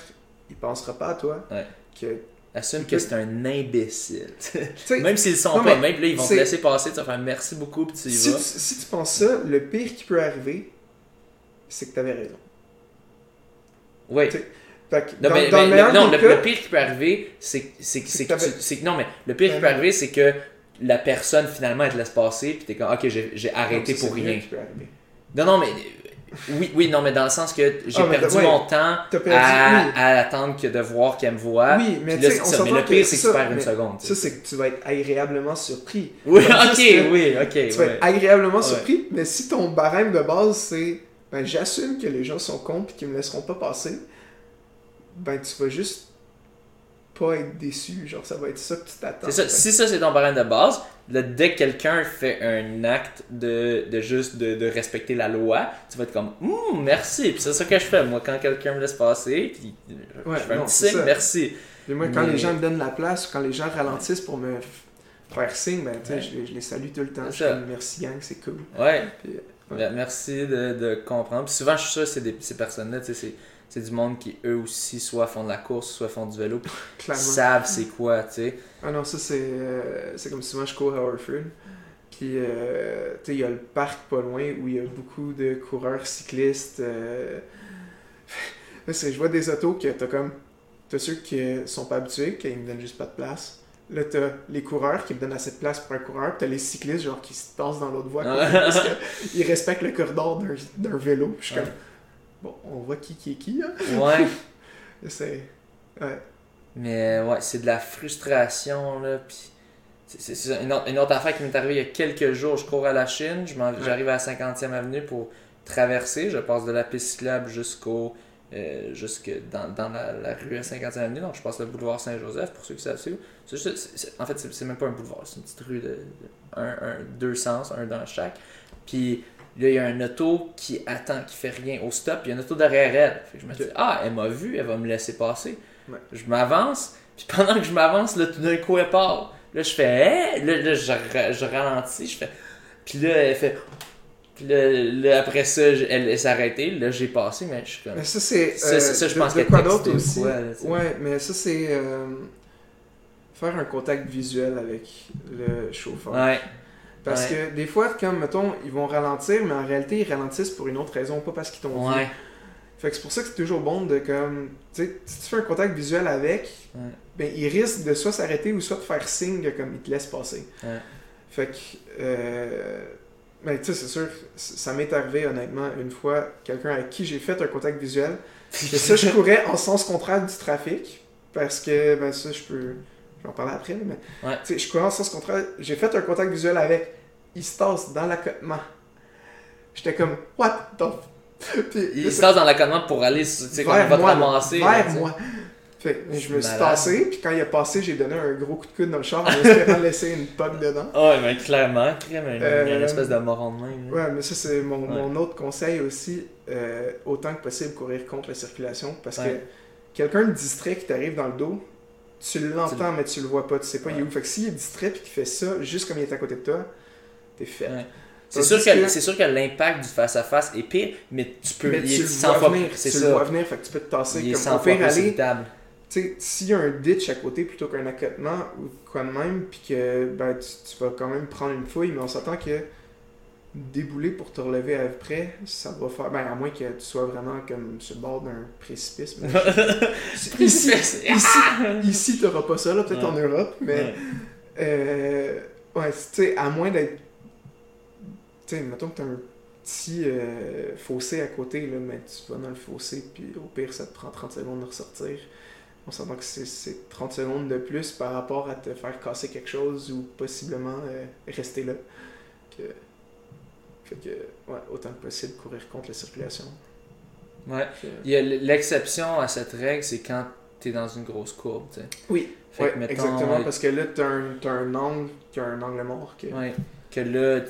il pensera pas à toi. Ouais. Que, Assume que c'est un imbécile. [laughs] même s'ils le sont Non, pas, même là, ils vont te laisser passer, tu vas faire merci beaucoup, puis tu y si, vas. tu, si tu penses ça, le pire qui peut arriver, c'est que tu avais raison. Oui. Fait que Non, dans, mais, dans mais le meilleur non, des le, cas, le pire qui peut arriver, c'est que- non mais le pire qui peut Ouais. arriver, c'est que la personne finalement elle te laisse passer, puis t'es comme ok j'ai arrêté pour rien. Non non mais oui oui non mais dans le sens que j'ai Ah, perdu ouais. mon temps perdu, à, oui. à attendre que de voir qu'elle me voit. Oui, mais là, on ça. Mais le pire c'est que tu perds une seconde. Ça, c'est que tu vas être agréablement surpris. Oui ok oui ok. Tu vas être agréablement Ouais. surpris, mais si ton barème de base c'est ben, j'assume que les gens sont cons et qu'ils me laisseront pas passer, ben tu vas juste pas être déçu. Genre, ça va être ça que tu t'attends. Ça. Si ça c'est ton barème de base, là, dès que quelqu'un fait un acte de, de juste de, de respecter la loi, tu vas être comme Hum, merci. Puis c'est ça que je fais moi quand quelqu'un me laisse passer, puis je fais un petit signe, merci. Moi, quand Mais- les gens me donnent la place, quand les gens ralentissent pour me faire signe, ben, tu sais, Ouais. je, les- je les salue tout le temps. Je comme, merci gang, c'est cool. Ouais. Puis, Ben, Merci de, de comprendre. Puis souvent, je suis sûr que c'est des- ces personnes-là, tu sais, c'est, c'est du monde qui, eux aussi, soit font de la course, soit font du vélo, [laughs] Clairement. savent c'est quoi, tu sais. Ah non, ça c'est euh, c'est comme souvent je cours à Orford. Puis, euh, tu sais, il y a le parc pas loin où il y a beaucoup de coureurs cyclistes. euh. [laughs] Je vois des autos que t'as comme. T'as ceux qui sont pas habitués, qui me donnent juste pas de place. Là, t'as les coureurs qui me donnent assez de place pour un coureur. Puis t'as les cyclistes, genre, qui se passent dans l'autre voie. parce qu'ils [laughs] respectent le corridor d'un d'un vélo. Puis je suis Ouais. comme. Bon, on voit qui qui est qui, hein? Ouais. [laughs] C'est. Ouais. Mais ouais, c'est de la frustration, là. Puis c'est, une, autre, une autre affaire qui m'est arrivée il y a quelques jours. Je cours à la Chine, j'arrive à la 50e avenue pour traverser. Je passe de la piste cyclable jusqu'au. Euh, jusque dans, dans la, la rue à 50e avenue. Donc je passe le boulevard Saint-Joseph, pour ceux qui savent c'est où? En fait, c'est, même pas un boulevard, c'est une petite rue de, de un, un- deux sens, un dans chaque. Puis là, il y a un auto qui attend, qui fait rien au stop, puis il y a une auto derrière elle. Fait que je me dis, ah, elle m'a vu, elle va me laisser passer. Ouais. Je m'avance, puis pendant que je m'avance, là, tout d'un coup, elle part. Là, je fais, Hey! là, là, je, je ralentis, je fais. Puis là, elle fait. Là, après ça, elle, s'est arrêtée. Là, j'ai passé, mais je suis comme. Mais ça, c'est. Ça, euh, ça, ça, je de- pense de quoi d'autre aussi? quoi, là, ouais, mais ça, c'est. euh, faire un contact visuel avec le chauffeur. Ouais. Parce ouais. que des fois, comme, mettons, ils vont ralentir, mais en réalité, ils ralentissent pour une autre raison, pas parce qu'ils t'ont vu. Ouais. Fait que c'est pour ça que c'est toujours bon de, comme. Tu sais, si tu fais un contact visuel avec, Ouais. ben, il risque de soit s'arrêter ou soit de faire signe comme, il te laisse passer. Ouais. Fait que. Euh, ben, tu sais, c'est sûr, ça m'est arrivé, honnêtement, une fois, quelqu'un avec qui j'ai fait un contact visuel. Et ça, je courais en sens contraire du trafic. Parce que, ben ça, je peux. Je vais en parler après, mais. Ouais. Tu sais, je courais en sens contraire. J'ai fait un contact visuel avec. Il se tasse dans l'accotement. J'étais comme, what the. f- [laughs] Puis, Il se tasse dans l'accotement pour aller, tu sais, quand il va te ramasser. vers moi. Fait que je me suis Malade. tassé, puis quand il a passé, j'ai donné un gros coup de coude dans le char en espérant [laughs] laisser une poque dedans. Ah Ouais, mais clairement, crème, un- Euh, une espèce de moron de main. Ouais, mais ça, c'est mon, Ouais. mon autre conseil aussi. euh, autant que possible, courir contre la circulation. Parce que quelqu'un de distrait qui t'arrive dans le dos, tu l'entends, mais tu le vois pas. Tu sais pas il est où. Fait que s'il est distrait puis qu'il fait ça, juste comme il est à côté de toi, t'es fait. C'est sûr, que, c'est sûr que l'impact du face-à-face est pire, mais tu peux. Mais il est tu le 100 vois venir. c'est Tu ça. le vois venir, fait que tu peux te tasser. Il est Comme 100 au fois pire, aller, sais, s'il y a un ditch à côté plutôt qu'un accotement ou quoi de même, puis que ben, tu, tu vas quand même prendre une fouille, mais on s'entend que débouler pour te relever après, ça va faire. Ben, à moins que tu sois vraiment comme sur le bord d'un précipice. mais- [laughs] ici, ici, ici t'auras pas ça, là, peut-être en Europe, mais. Ouais. Euh, ouais, tu sais, à moins d'être. Tu sais, mettons que t'as un petit euh, fossé à côté, là, mais tu vas dans le fossé, puis au pire, ça te prend 30 secondes de ressortir. On s'entend que c'est- c'est 30 secondes de plus par rapport à te faire casser quelque chose ou possiblement euh, rester là. Que... Fait que, ouais, autant que possible, courir contre la circulation. Ouais. Il y a l- l'exception à cette règle, c'est quand t'es dans une grosse courbe, tu sais. Oui, Fait ouais, que, mettons, exactement, euh, parce que là, t'as un, t'as un angle qui a un angle mort. Que... Ouais. Que là,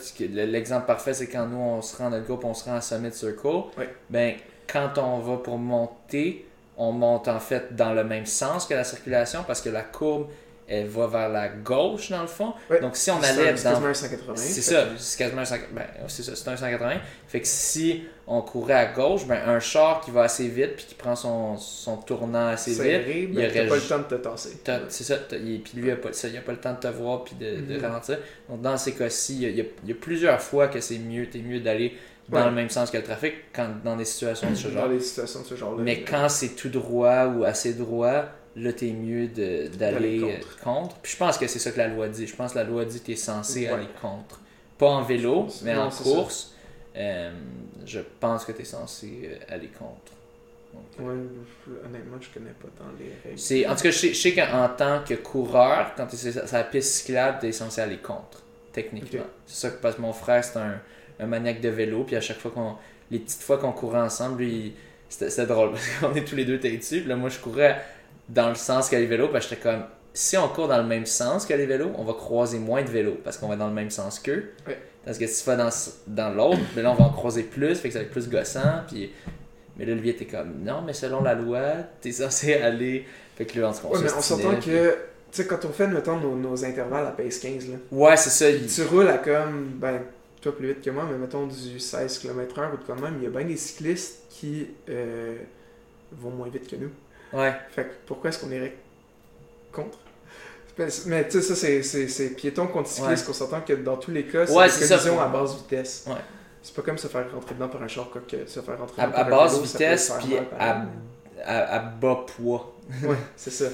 l'exemple parfait, c'est quand nous, on se rend, notre groupe, on se rend à Summit Circle. Ouais. Ben, quand on va pour monter, on monte en fait dans le même sens que la circulation parce que la courbe, elle va vers la gauche dans le fond. Ouais. Donc, si on C'est allait un- c'est dans. quasiment un 180. C'est fait ça, que- c'est quasiment un 180. Ben, c'est ça, c'est un 180. Fait que si on courait à gauche, ben, un char qui va assez vite puis qui prend son, son tournant assez vite, serré, il aurait pas le temps de te tasser. T'as- C'est ça, puis lui, il a pas, ça, il a pas le temps de te voir puis de, de Mhm. ralentir. Donc, dans ces cas-ci, il y a, il y a- il y a plusieurs fois que c'est mieux, t'es mieux d'aller dans Ouais. le même sens que le trafic quand, dans des situations de ce Dans genre. les situations de ce genre-là. Mais euh, quand c'est tout droit ou assez droit, là, t'es mieux d'aller euh, contre. contre. Puis je pense que c'est ça que la loi dit. Je pense que la loi dit que t'es censé Ouais. aller contre. Pas en vélo, mais Non, en course. euh, je pense que t'es censé euh, aller contre. Donc, Ouais, honnêtement, je connais pas dans les règles. En tout cas, je sais, qu'en tant que coureur, quand tu es sur la piste cyclable, tu es censé aller contre, techniquement. C'est ça que parce que mon frère, c'est un, un maniaque de vélo, puis à chaque fois qu'on. Les petites fois qu'on courait ensemble, lui, c'était, drôle [laughs] parce qu'on est tous les deux têtus, puis là, moi, je courais dans le sens que les vélos, parce que j'étais comme. Si on court dans le même sens que les vélos, on va croiser moins de vélos parce qu'on va dans le même sens qu'eux. Parce que si tu vas dans, dans l'autre, ben là, on va en croiser plus, fait que ça va être plus gossant, puis. Mais là, lui, était comme, non, mais selon la loi, t'es censé [laughs] aller. Fait que là, on se Ouais, mais on s'entend puis- que, tu sais, quand on fait, mettons, nos, nos intervalles à pace 15, là, Ouais, c'est ça. il- tu roules à comme, ben, toi plus vite que moi, mais mettons du 16 km/h ou de quoi de même, il y a bien des cyclistes qui euh, vont moins vite que nous. Ouais. Fait que pourquoi est-ce qu'on irait contre? Mais- Mais tu sais, ça, c'est- piéton contre cycliste, qu'on s'entend que dans tous les cas, c'est Ouais, ça. collisions à basse vitesse. Ouais. C'est pas comme se faire rentrer dedans par un char, quoi que se faire rentrer À, dedans à par un basse vélo, vitesse, puis à, à, à bas poids. Ouais, [laughs] c'est ça.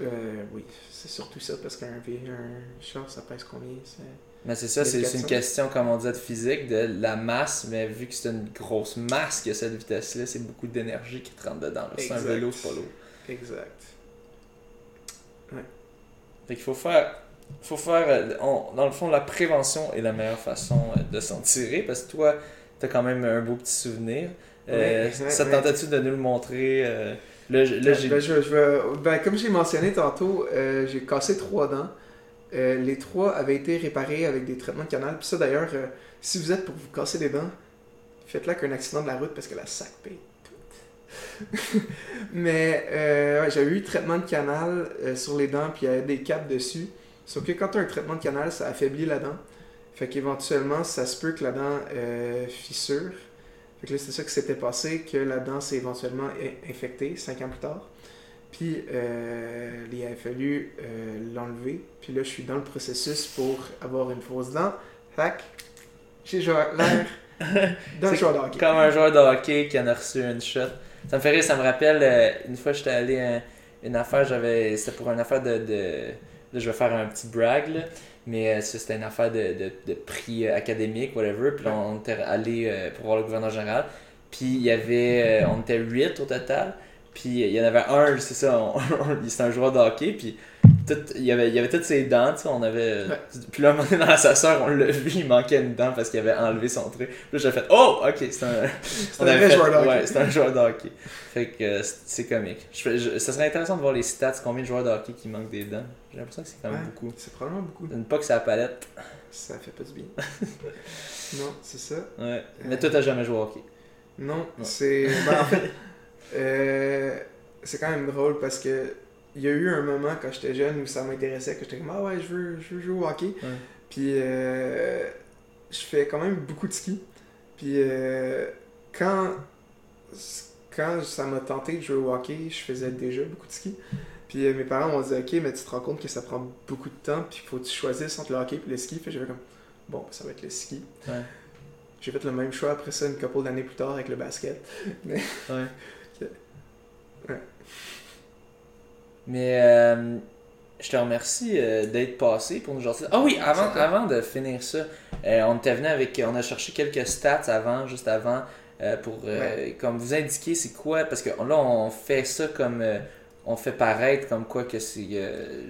Euh, oui, c'est surtout ça, parce qu'un un char, ça pèse combien Mais c'est ça, c'est une 1400. question, comme on disait, de physique, de la masse, mais vu que c'est une grosse masse qui a cette vitesse-là, c'est beaucoup d'énergie qui te rentre dedans. C'est un vélo, c'est pas lourd. Exact. Fait qu'il faut faire. Faut faire. euh, on- dans le fond, la prévention est la meilleure façon euh, de s'en tirer parce que toi, t'as quand même un beau petit souvenir. Euh, Ouais, ouais, ça ouais. tentait-tu de nous le montrer euh, Là, là, j'ai. Ben, je, je ben, comme j'ai mentionné tantôt, euh, j'ai cassé trois dents. Euh, les trois avaient été réparés avec des traitements de canal. Puis ça, d'ailleurs, euh, si vous êtes pour vous casser des dents, faites-le avec un accident de la route parce que la sac paye tout. [laughs] Mais euh, j'avais eu traitement de canal sur les dents, puis il y avait des capes dessus. Sauf que quand tu as un traitement de canal, ça affaiblit la dent. Fait qu'éventuellement, ça se peut que la dent fissure. Fait que là, c'est ça qui s'était passé, que la dent s'est éventuellement infectée cinq ans plus tard. Puis, euh, il a fallu euh, l'enlever. Puis là, je suis dans le processus pour avoir une fausse dent. Que j'ai l'air [laughs] d'un joueur de hockey. Comme un joueur de hockey qui en a reçu une shot. Ça me fait rire, ça me rappelle euh, une fois j'étais allé à une affaire, j'avais. C'était pour une affaire de, je vais faire un petit brag, là, mais c'était une affaire de, de, de prix académique, whatever. Puis là, on était allé pour voir le gouverneur général. Puis il y avait. on était 8 au total. Puis il y en avait un, c'est ça, [laughs] c'était un joueur de hockey. Puis tout, il, y avait, il y avait toutes ses dents, tu sais, on avait... Ouais. Puis là, un moment donné, dans sa soeur, on l'a vu, il manquait une dent parce qu'il avait enlevé son truc. Puis là, j'ai fait « Oh! Ok, c'est un... » C'est un vrai fait- joueur de hockey. Ouais, c'est un joueur de hockey. Fait que euh, c'est c'est comique. Je, fais- je- ça serait intéressant de voir les stats, combien de joueurs de hockey qui manquent des dents. J'ai l'impression que c'est quand même Ouais. beaucoup. C'est probablement beaucoup. Une pas que c'est la palette. Ça fait pas du bien. [laughs] non, c'est ça. Ouais. Mais toi, t'as jamais joué au hockey. Non, Ouais. c'est. Ben, en fait, [laughs] euh, c'est quand même drôle parce que il y a eu un moment quand j'étais jeune où ça m'intéressait, que j'étais comme Ah ouais, je veux, je veux jouer au hockey. Ouais. Puis euh, je fais quand même beaucoup de ski. Puis euh, quand, quand ça m'a tenté de jouer au hockey, je faisais déjà beaucoup de ski. Puis mes parents m'ont dit, ok, mais tu te rends compte que ça prend beaucoup de temps, puis il faut que tu choisisses entre le hockey et le ski. Puis j'avais comme, bon, ben, ça va être le ski. Ouais. J'ai fait le même choix après ça une couple d'années plus tard avec le basket. [laughs] Mais Ouais. Ouais. Mais euh, je te remercie euh, d'être passé pour nous jaser. Ah oui, avant, avant de finir ça, euh, on était venu avec. On a cherché quelques stats avant, juste avant, pour comme vous indiquer c'est quoi. Parce que là, on fait ça comme. on fait paraître comme quoi que c'est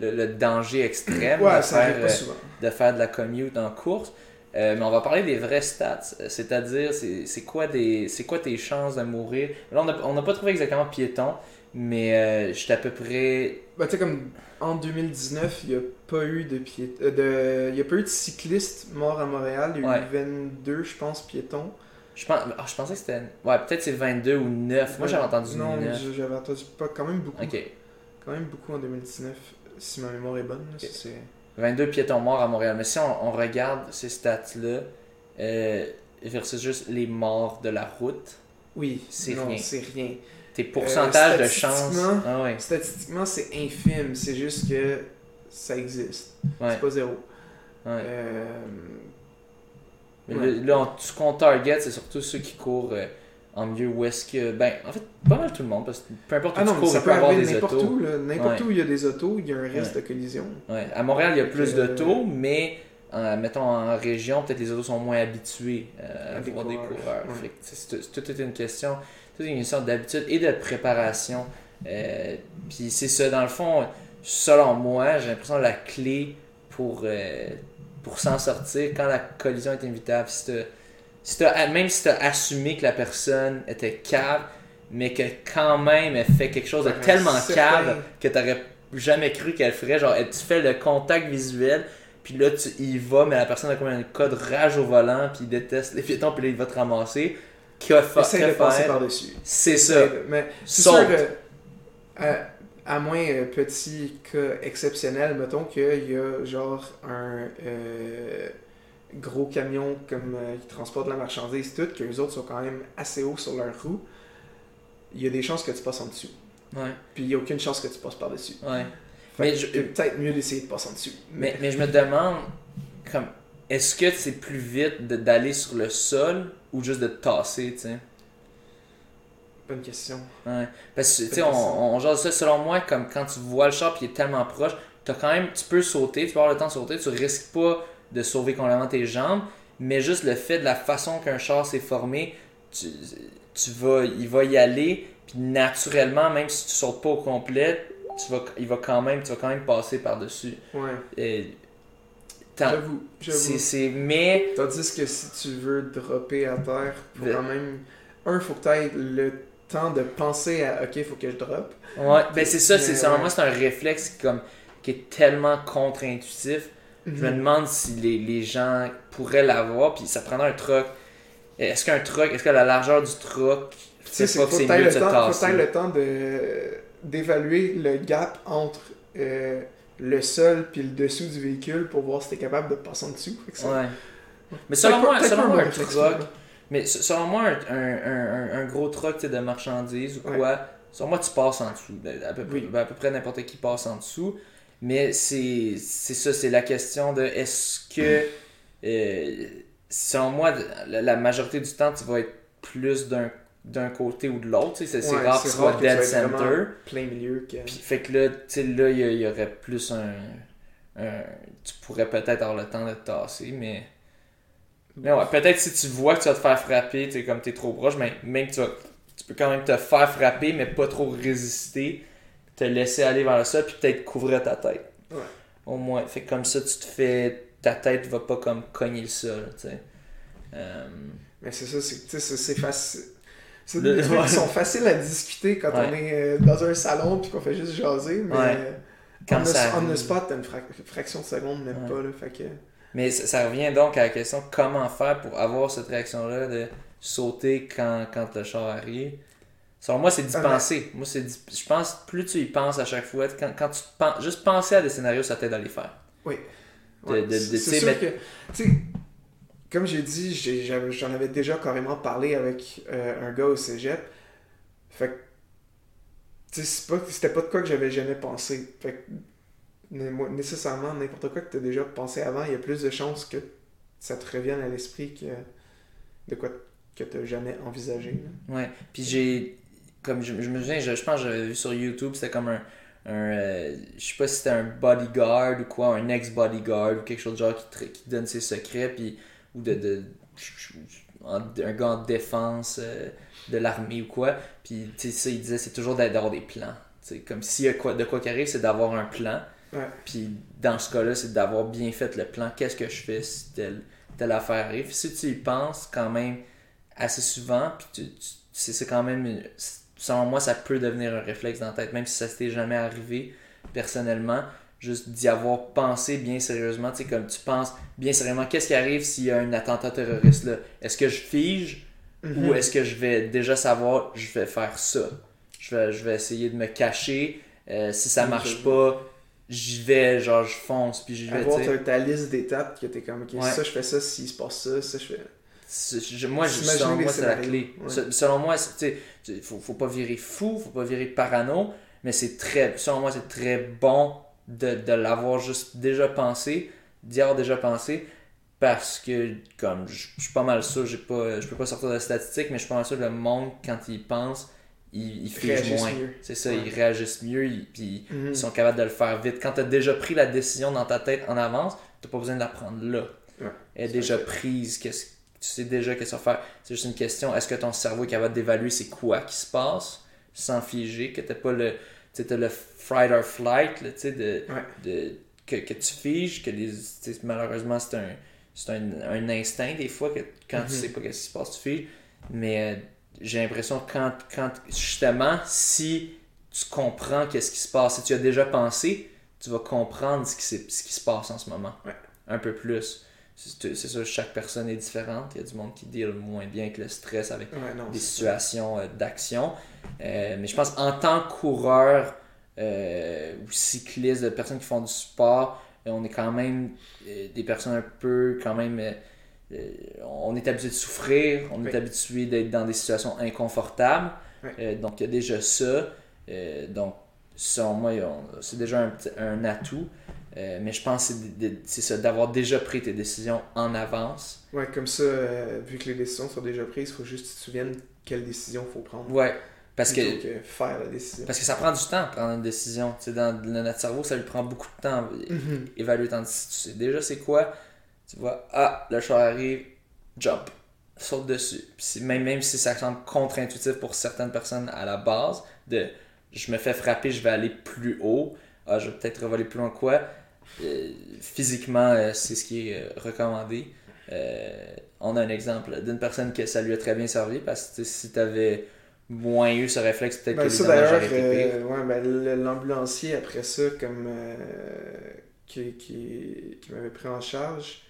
le, le danger extrême ouais, de, ça faire, pas souvent. de faire de la commute en course. Euh, mais on va parler des vrais stats, Euh, c'est-à-dire c'est quoi des quoi tes chances de mourir? Là on n'a pas trouvé exactement piéton, mais euh, j'étais à peu près Bah, tu sais, comme en 2019, il n'y a pas eu de piét... euh, de... Il y a pas eu de cyclistes morts à Montréal. Il y a Ouais. eu 22, je pense, piétons. je pense ah, je pensais que c'était ouais, peut-être c'est 22 ou 9. Moi j'avais entendu Non, 9. j- j'avais entendu pas quand même beaucoup. OK. Quand même beaucoup en 2019, si ma mémoire est bonne. c'est... 22 piétons morts à Montréal. Mais si on, on regarde ces stats-là, euh, versus juste les morts de la route, Oui, C'est rien. c'est rien. tes pourcentages de chance. statistiquement, Ah ouais. Statistiquement, c'est infime. C'est juste que ça existe. Ouais. C'est pas zéro. ouais. Euh, Mais Ouais. là, là, on- ce qu'on target, c'est surtout ceux qui courent euh, en milieu où est-ce que. Ben, en fait, pas mal tout le monde, parce que peu importe où Ah non, tu mais cours, ça peut avoir des autos. où. N'importe Ouais. où il y a des autos, il y a un risque Ouais. de collision. Ouais. À Montréal, il y a plus euh, d'autos, mais euh, mettons en région, peut-être les autos sont moins habitués euh, à des voir des coureurs, coureurs. ouais. Fait que c'est- c'est tout est une question, tout est une question d'habitude et de préparation. Euh, Puis c'est ça, dans le fond, selon moi, j'ai l'impression que la clé pour, pour s'en sortir quand la collision est inévitable, si t'as- si t'as- même si tu as assumé que la personne était cave, mais que quand même elle fait quelque chose de tellement cave que t'aurais jamais cru qu'elle ferait. Genre, elle- tu fais le contact visuel, puis là, tu y vas, mais la personne a un cas de rage au volant, puis il déteste les piétons, puis là, il va te ramasser. Que, fa- que de passer par-dessus. C'est ça. Mais c'est sûr, euh, à, à moins euh, petit cas exceptionnel, mettons qu'il y a genre un euh, gros camion comme euh, qui transporte de la marchandise, tout, que les autres sont quand même assez hauts sur leur roue, il y a des chances que tu passes en dessous. Ouais, Puis il n'y a aucune chance que tu passes par-dessus. ouais. Mais je- peut-être mieux d'essayer de passer en dessous. Mais, mais je me demande, comme, est-ce que c'est plus vite d'aller sur le sol ou juste de tasser, tu sais? Bonne question. Ouais. Parce que, tu sais, on, jase ça, selon moi, comme quand tu vois le char puis il est tellement proche, t'as quand même, tu peux sauter, tu peux avoir le temps de sauter, tu risques pas de sauver complètement tes jambes, mais juste le fait de la façon qu'un char s'est formé, tu, tu vas, il va y aller, puis naturellement, même si tu sautes pas au complet, tu vas, il va quand même, tu vas quand même passer par-dessus. Ouais. Et, J'avoue. J'avoue. c'est, mais, Tandis que si tu veux dropper à terre, faut quand même. Un, faut que tu aies le temps de penser à OK, faut que je drop. ouais, ben c'est ça, c'est, ouais. moi, c'est un réflexe qui, comme, qui est tellement contre-intuitif. Je me Mhm. demande si les, les gens pourraient l'avoir, puis ça prendrait un truck. Est-ce qu'un truck, est-ce que la largeur du truck c'est pas faut que c'est mieux de le se faut tasser? t'aies le temps d'évaluer le gap entre euh, le sol puis le dessous du véhicule pour voir si t'es capable de passer en dessous. Ça- Ouais. Mais selon moi, selon un truck, mais selon moi, un, un, un, gros truck de marchandises ou Ouais. quoi, selon moi, tu passes en dessous. Ben, À peu, près- Oui. ben, à peu près n'importe qui passe en dessous. Mais c'est c'est ça, c'est la question de est-ce que, euh, selon moi, la, la majorité du temps, tu vas être plus d'un côté ou de l'autre. tu sais, C'est Ouais, rare que tu tu dead center. Plein milieu que. Puis, fait que là, tu sais, là, il y, aurait plus un, un- Tu pourrais peut-être avoir le temps de te tasser, mais. Mais ouais, peut-être si tu vois que tu vas te faire frapper, tu comme t'es trop proche, mais même que tu vas. Tu peux quand même te faire frapper, mais pas trop résister, te laisser aller vers le sol, puis peut-être couvrir ta tête. Ouais. Au moins. Fait que comme ça, tu te fais. Ta tête va pas comme cogner le sol, tu sais. Euh, Mais c'est ça, c'est tu sais, c'est- facile. C'est des trucs qui sont faciles à discuter quand Ouais. on est euh, dans un salon puis qu'on fait juste jaser, mais Ouais. Quand on, ça on the spot, t'as une frac- fraction de seconde, même Ouais. pas, là, fait que... Mais ça, ça revient donc à la question comment faire pour avoir cette réaction-là de sauter quand, quand le char arrive? Selon moi, c'est d'y Ah, mais- penser. Moi, c'est je pense plus tu y penses à chaque fois, quand, quand tu penses, juste penser à des scénarios, ça t'aide à les faire. Oui. De- Ouais, de- de- c'est tu sûr que, tu sais, comme j'ai dit, j'en avais déjà carrément parlé avec euh, un gars au cégep. Fait que, tu sais, c'est pas- c'était pas de quoi que j'avais jamais pensé. Fait que, nécessairement, n'importe quoi que t'as déjà pensé avant, il y a plus de chances que ça te revienne à l'esprit que de quoi que t'as jamais envisagé. là. Ouais. Puis j'ai. Comme je, je me souviens, je, je pense que j'avais vu sur YouTube, c'était comme un. un euh, je sais pas si c'était un bodyguard ou quoi, un ex-bodyguard ou quelque chose de genre qui, qui donne ses secrets, puis. Ou de. de un gars en défense euh, de l'armée ou quoi. Puis, tu sais, ça, il disait, c'est toujours d'a- d'avoir des plans. Tu sais, comme s'il y a quoi, de quoi qui arrive, c'est d'avoir un plan. Ouais. Puis, dans ce cas-là, c'est d'avoir bien fait le plan. Qu'est-ce que je fais si telle, telle affaire arrive? Si tu y penses quand même assez souvent, puis tu, tu- c'est c'est quand même, une- selon moi, ça peut devenir un réflexe dans la tête, même si ça s'était jamais arrivé personnellement, juste d'y avoir pensé bien sérieusement, tu sais, comme tu penses bien sérieusement, qu'est-ce qui arrive s'il y a un attentat terroriste là? Est-ce que je fige Mhm. ou est-ce que je vais déjà savoir, je vais faire ça? Je vais, je vais essayer de me cacher, Euh, si ça Mhm, marche pas, j'y vais, genre je fonce, puis j'y vais, Avoir ta, ta liste d'étapes que t'es comme, ok, Ouais. ça je fais ça, s'il se passe ça, ça je fais. Je- moi, je- selon moi, c'est la clé. Ouais. Selon moi, tu- faut, faut pas virer fou, faut pas virer parano, mais c'est très, selon moi, c'est très bon de, de l'avoir juste déjà pensé, d'y avoir déjà pensé, parce que, comme, je je suis pas mal sûr, j'ai pas, je peux pas sortir de statistiques, mais je suis pas mal sûr que le monde, quand il pense, il, il fige Réagissent moins. C'est ça, Ouais. ils réagissent mieux, ils- puis Mhm. ils sont capables de le faire vite. Quand tu as déjà pris la décision dans ta tête en avance, tu pas besoin de la prendre là. Ouais, Elle est déjà vrai. prise, qu'est-ce- tu sais déjà qu'est-ce faire. C'est juste une question, est-ce que ton cerveau est capable d'évaluer c'est quoi qui se passe sans figer, que tu pas le, t'as le fight or flight, là, tu sais, de, Ouais. de, que, que tu figes, que les, malheureusement c'est un, c'est un, un instinct des fois que quand tu Mhm. sais pas qu'est-ce qui se passe, tu figes. Mais euh, j'ai l'impression que quand, quand, justement, si tu comprends qu'est-ce qui se passe, si tu as déjà pensé, tu vas comprendre ce qui, ce qui se passe en ce moment. Ouais. Un peu plus. C'est sûr, chaque personne est différente. Il y a du monde qui deal moins bien avec le stress, avec Ouais, non, des situations euh, d'action. Euh, mais je pense en tant que coureur euh, ou cycliste, de personnes qui font du sport, on est quand même des personnes un peu quand même. on est habitué de souffrir, on Oui. est habitué d'être dans des situations inconfortables. Oui. Donc il y a déjà ça. Donc selon moi, c'est déjà un atout. Euh, mais je pense que c'est ça, d'avoir déjà pris tes décisions en avance. Ouais, comme ça, euh, vu que les décisions sont déjà prises, faut juste que tu te souviennes quelle décision faut prendre. Ouais, parce que faire la décision. Parce que ça prend du temps prendre une décision. Tu sais, dans notre cerveau, ça lui prend beaucoup de temps é- Mhm. évaluer. Que si tu sais déjà c'est quoi, tu vois, ah, le char arrive, jump, saute dessus. Puis même, même si ça semble contre-intuitif pour certaines personnes à la base, de je me fais frapper, je vais aller plus haut, ah, je vais peut-être voler plus loin quoi. Euh, physiquement, euh, c'est ce qui est euh, recommandé. On a un exemple d'une personne que ça lui a très bien servi parce que si tu avais moins eu ce réflexe, peut-être Ben, que ça euh, ouais, ben, l'ambulancier après ça, comme euh, qui, qui, qui m'avait pris en charge,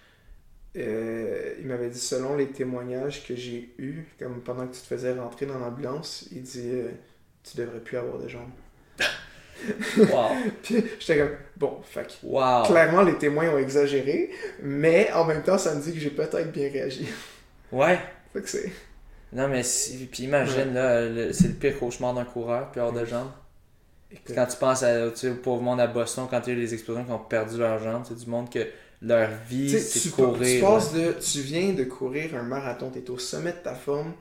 euh, il m'avait dit selon les témoignages que j'ai eus, comme pendant que tu te faisais rentrer dans l'ambulance, il dit tu devrais plus avoir de jambes. [laughs] Wow. Puis j'étais comme bon, que Wow. clairement les témoins ont exagéré, mais en même temps ça me dit que j'ai peut-être bien réagi. Ouais. fait que c'est. Non, mais si, puis imagine, là, c'est le pire cauchemar d'un coureur, puis hors de écoute, Quand tu penses à, tu sais, au pauvre monde à Boston, quand il y a eu les explosions qui ont perdu leurs jambes, c'est du monde que leur vie, Tu c'est tu, courir. tu passes de. Tu viens de courir un marathon, t'es au sommet de ta forme,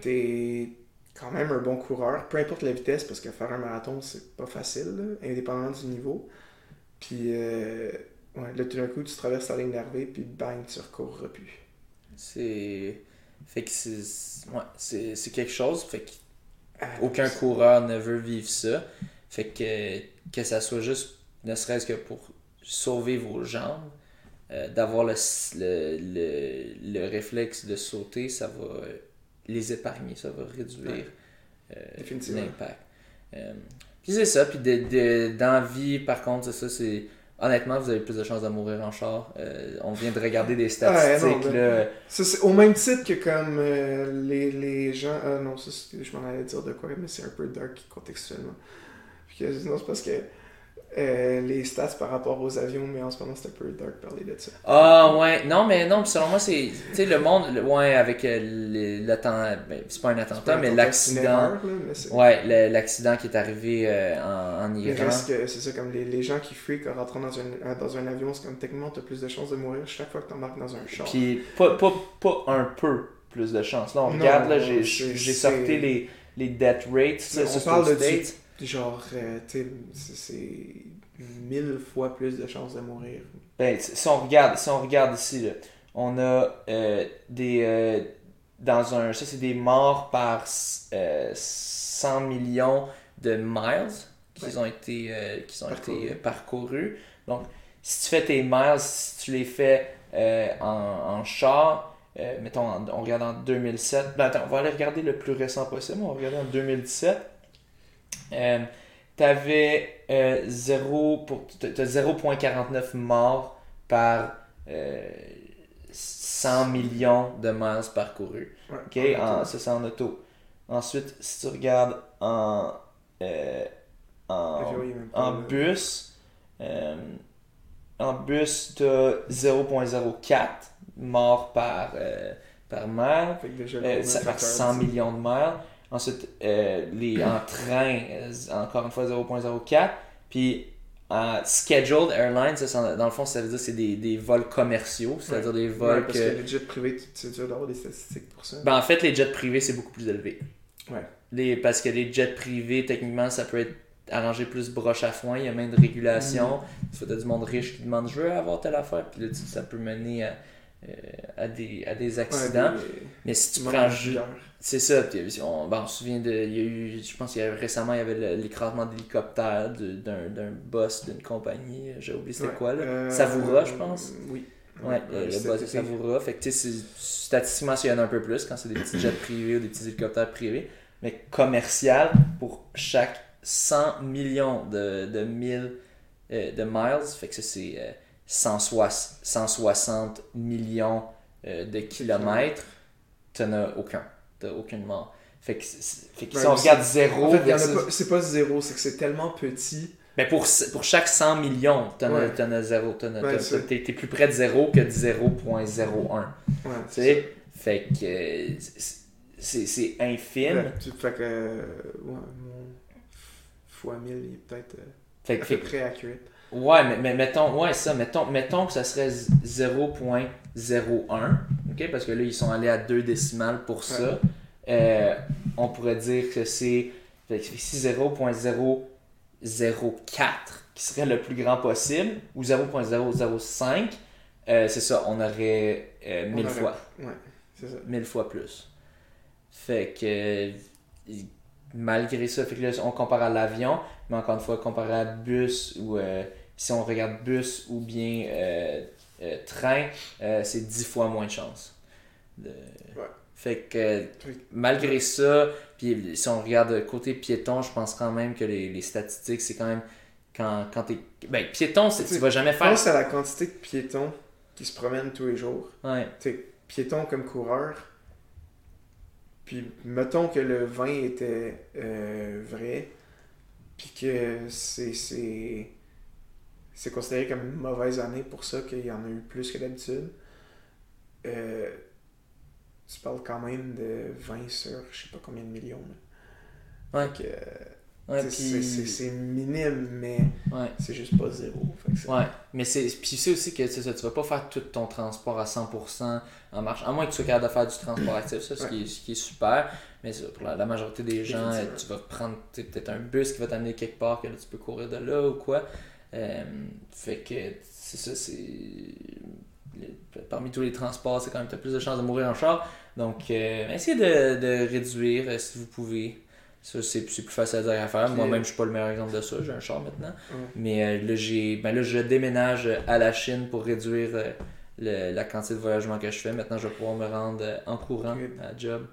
t'es quand même un bon coureur, peu importe la vitesse, parce que faire un marathon, c'est pas facile, là, indépendamment du niveau. Puis, euh, ouais, là, tout d'un coup, tu traverses la ligne d'arrivée, puis bang, tu recourras plus. C'est. Fait que c'est. Ouais, c'est quelque chose. Fait que Ah, aucun coureur ne veut vivre ça. Fait que, que ça soit juste, ne serait-ce que pour sauver vos jambes, euh, d'avoir le, le, le, le réflexe de sauter, ça va les épargner, ça va réduire Ouais. euh, l'impact. Euh, puis c'est ça, puis de, de, vie, par contre, c'est ça, c'est. Honnêtement, vous avez plus de chances de mourir en char. Euh, on vient de regarder des [laughs] statistiques. non, là. Ça, c'est au même titre que comme euh, les, les gens. Ah non, ça, je m'en allais dire de quoi, mais c'est un peu dark contextuellement. Puis que- non, c'est parce que euh, les stats par rapport aux avions, mais en ce moment, c'est un peu dark parler de ça. Ah ouais, non mais non, selon moi c'est, tu sais le monde, le- ouais avec euh, l'attentat, ben, c'est pas un attentat, mais l'accident, là, ouais l'accident qui est arrivé euh, en, en Iran. que c'est ça, comme les, les gens qui freak en rentrant dans un, euh, dans un avion, c'est comme techniquement, t'as plus de chances de mourir chaque fois que t'embarques dans un char. Puis pas, pas, pas un peu plus de chance. Là on Non, regarde là, j'ai, sorti les, les death rates, ça, on parle de States. Genre, euh, tu sais, c'est- mille fois plus de chances de mourir. Ben, si on regarde, si on regarde ici, là, on a euh, des euh, dans un ça c'est des morts par euh, 100 millions de miles qui Ouais. ont été qui ont Parcourus. été parcourus. Donc si tu fais tes miles, si tu les fais en, en char, mettons en- on regarde en 2007. Ben, attends, on va aller regarder le plus récent possible. On va regarder en 2017. Euh, T'avais euh, 0 pour t'as t'as 0.49 morts par euh, 100 millions de miles parcourus. Ouais. Ok, en- ça c'est en auto. Ensuite, si tu regardes en, euh, en, en bus, euh, en bus, tu as 0.04 morts par, euh, par mile. Ça fait facteur, 100 c'est- millions de miles. Ensuite, euh, les, [clears throat] en train, euh, encore une fois 0.04. Puis en scheduled airlines, ça, dans le fond, ça veut dire que c'est des, des vols commerciaux, c'est-à-dire des Ouais, vols parce que... que les jets privés, tu- c'est dur d'avoir des statistiques pour ça? Ben, en fait, les jets privés, c'est beaucoup plus élevé. Ouais. Les, parce que les jets privés, techniquement, ça peut être arrangé plus broche à foin, il y a moins de régulation. Mm. Vois, t'as du monde riche qui demande je veux avoir telle affaire, puis là, ça peut mener à, euh, à, des, à des accidents. Mais si tu prends moments ju- de c'est ça, puis on, ben, on se souvient de. Il y a eu, je pense qu'il y a récemment, il y avait l'écrasement d'hélicoptère d'un d'un boss d'une compagnie, j'ai oublié c'était Ouais, quoi là. euh, Savoura, je pense. Oui. Ouais, le- boss de. Savoura. Fait que tu sais, statistiquement, ça y en a un peu plus quand c'est des petits jets privés ou des petits hélicoptères privés. Mais commercial, pour chaque 100 millions de, de mille euh, de miles, fait que ça c'est euh, 160, 160 millions euh, de kilomètres, t'en as aucun. T'as aucune mort. Fait que, c'est- fait que Ben, si on regarde zéro, En fait, versus- c'est pas zéro, c'est que c'est tellement petit. mais pour, pour chaque 100 millions, t'en as, Ouais. as zéro. As- Ouais, t'as- c'est- t'es, plus près de zéro que de 0.01. Ouais, Tu sais, fait que c'est- infime. Ouais, tu- fait que. euh, ouais, mon fois 1000, il est peut-être euh, à peu fait que- près accurate. Ouais, mais, mais mettons, ouais, ça, mettons, mettons que ça serait 0.01, ok, parce que là, ils sont allés à deux décimales pour ça. Euh, on pourrait dire que c'est fait que ici 0.004 qui serait le plus grand possible, ou 0.005, euh, c'est ça, on aurait euh, On 1000 aurait- fois. Ouais, c'est ça. mille fois plus. Fait que malgré ça, fait que là, on compare à l'avion, mais encore une fois, comparé à bus ou euh, si on regarde bus ou bien euh, euh, train, euh, c'est 10 fois moins de chance. De- Fait que Oui. malgré ça, puis si on regarde côté piéton, je pense quand même que les, les statistiques, c'est quand même quand, quand t'es. Ben, piéton, c'est- tu vas jamais faire. Pense à la quantité de piétons qui se promènent tous les jours. Ouais. Tu sais, piétons comme coureurs. Puis mettons que le vin était euh, vrai, puis que c'est c'est c'est considéré comme une mauvaise année pour ça qu'il y en a eu plus que d'habitude. Euh, tu parles quand même de 20 sur je sais pas combien de millions. là. Ouais. Que, euh, Ouais, c'est- c'est c'est minime, mais ouais. c'est juste pas zéro. C'est- Ouais, mais c'est puis tu sais aussi que c'est ça, tu vas pas faire tout ton transport à 100% en marche, à moins que tu sois capable de faire du transport actif, ça, ce, qui, est, ce qui est super. Mais pour la, la majorité des gens, euh, tu vas prendre peut-être un bus qui va t'amener quelque part, que là, tu peux courir de là ou quoi. Euh, fait que c'est ça, c'est. les- Parmi tous les transports, c'est quand même, as plus de chances de mourir en char. Donc, euh, essayez de, de réduire euh, si vous pouvez. Ça, c'est plus facile à dire à faire. Moi-même, je suis pas le meilleur exemple de ça. J'ai un char maintenant. Mais euh, là, j'ai, ben là, je déménage à la Chine pour réduire euh, le- la quantité de voyagement que je fais. Maintenant, je vais pouvoir me rendre euh, en courant à la job.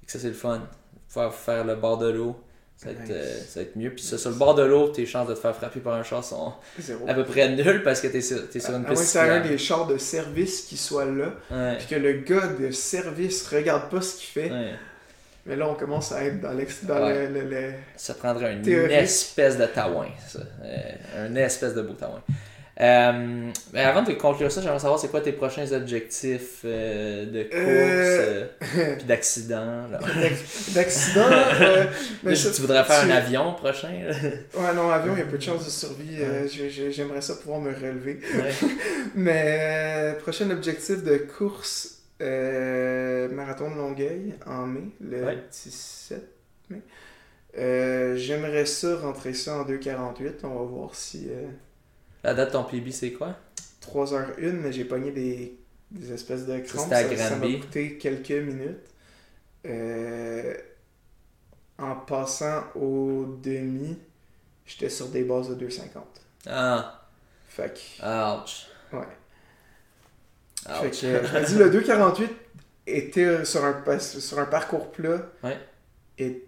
Fait que ça, c'est le fun. Pouvoir faire le bord de l'eau, ça va, être, Nice. euh, ça va être mieux. Puis ça, sur le bord de l'eau, tes chances de te faire frapper par un char sont Zéro. à peu près nulles parce que t'es sur, t'es sur À une à moins que piste un cyclable. des chars de service qui soit là, Ouais, puis que le gars de service regarde pas ce qu'il fait. ouais. Mais là, on commence à être dans l'ex... Dans Ouais. le, le- le- Ça prendrait une espèce de taouin, ça. Euh, un espèce de beau taouin. Euh, mais avant de conclure ça, j'aimerais savoir c'est quoi tes prochains objectifs euh, de course Euh, euh, puis d'accident. [laughs] D'accident. euh, [laughs] mais ça- tu voudrais faire tu- un avion prochain? là? [laughs] Ouais, non, avion, il y a peu de chances de survie. euh, j'ai- j'ai- J'aimerais ça pouvoir me relever. Ouais. Mais euh, prochain objectif de course, euh, marathon de Longueuil en mai, le Ouais. 17 mai. Euh, J'aimerais ça rentrer ça en 2,48. On va voir si euh, La date de ton PB, c'est quoi? 3h01, mais j'ai pogné des, des espèces de crampes. à Ça ça m'a coûté quelques minutes. Euh, en passant au demi, j'étais sur des bases de 2,50. Ah, Fait que, ouch. ouais. Ouch. Fait que, je me dis, le 2,48 était sur un, sur un parcours plat Ouais. est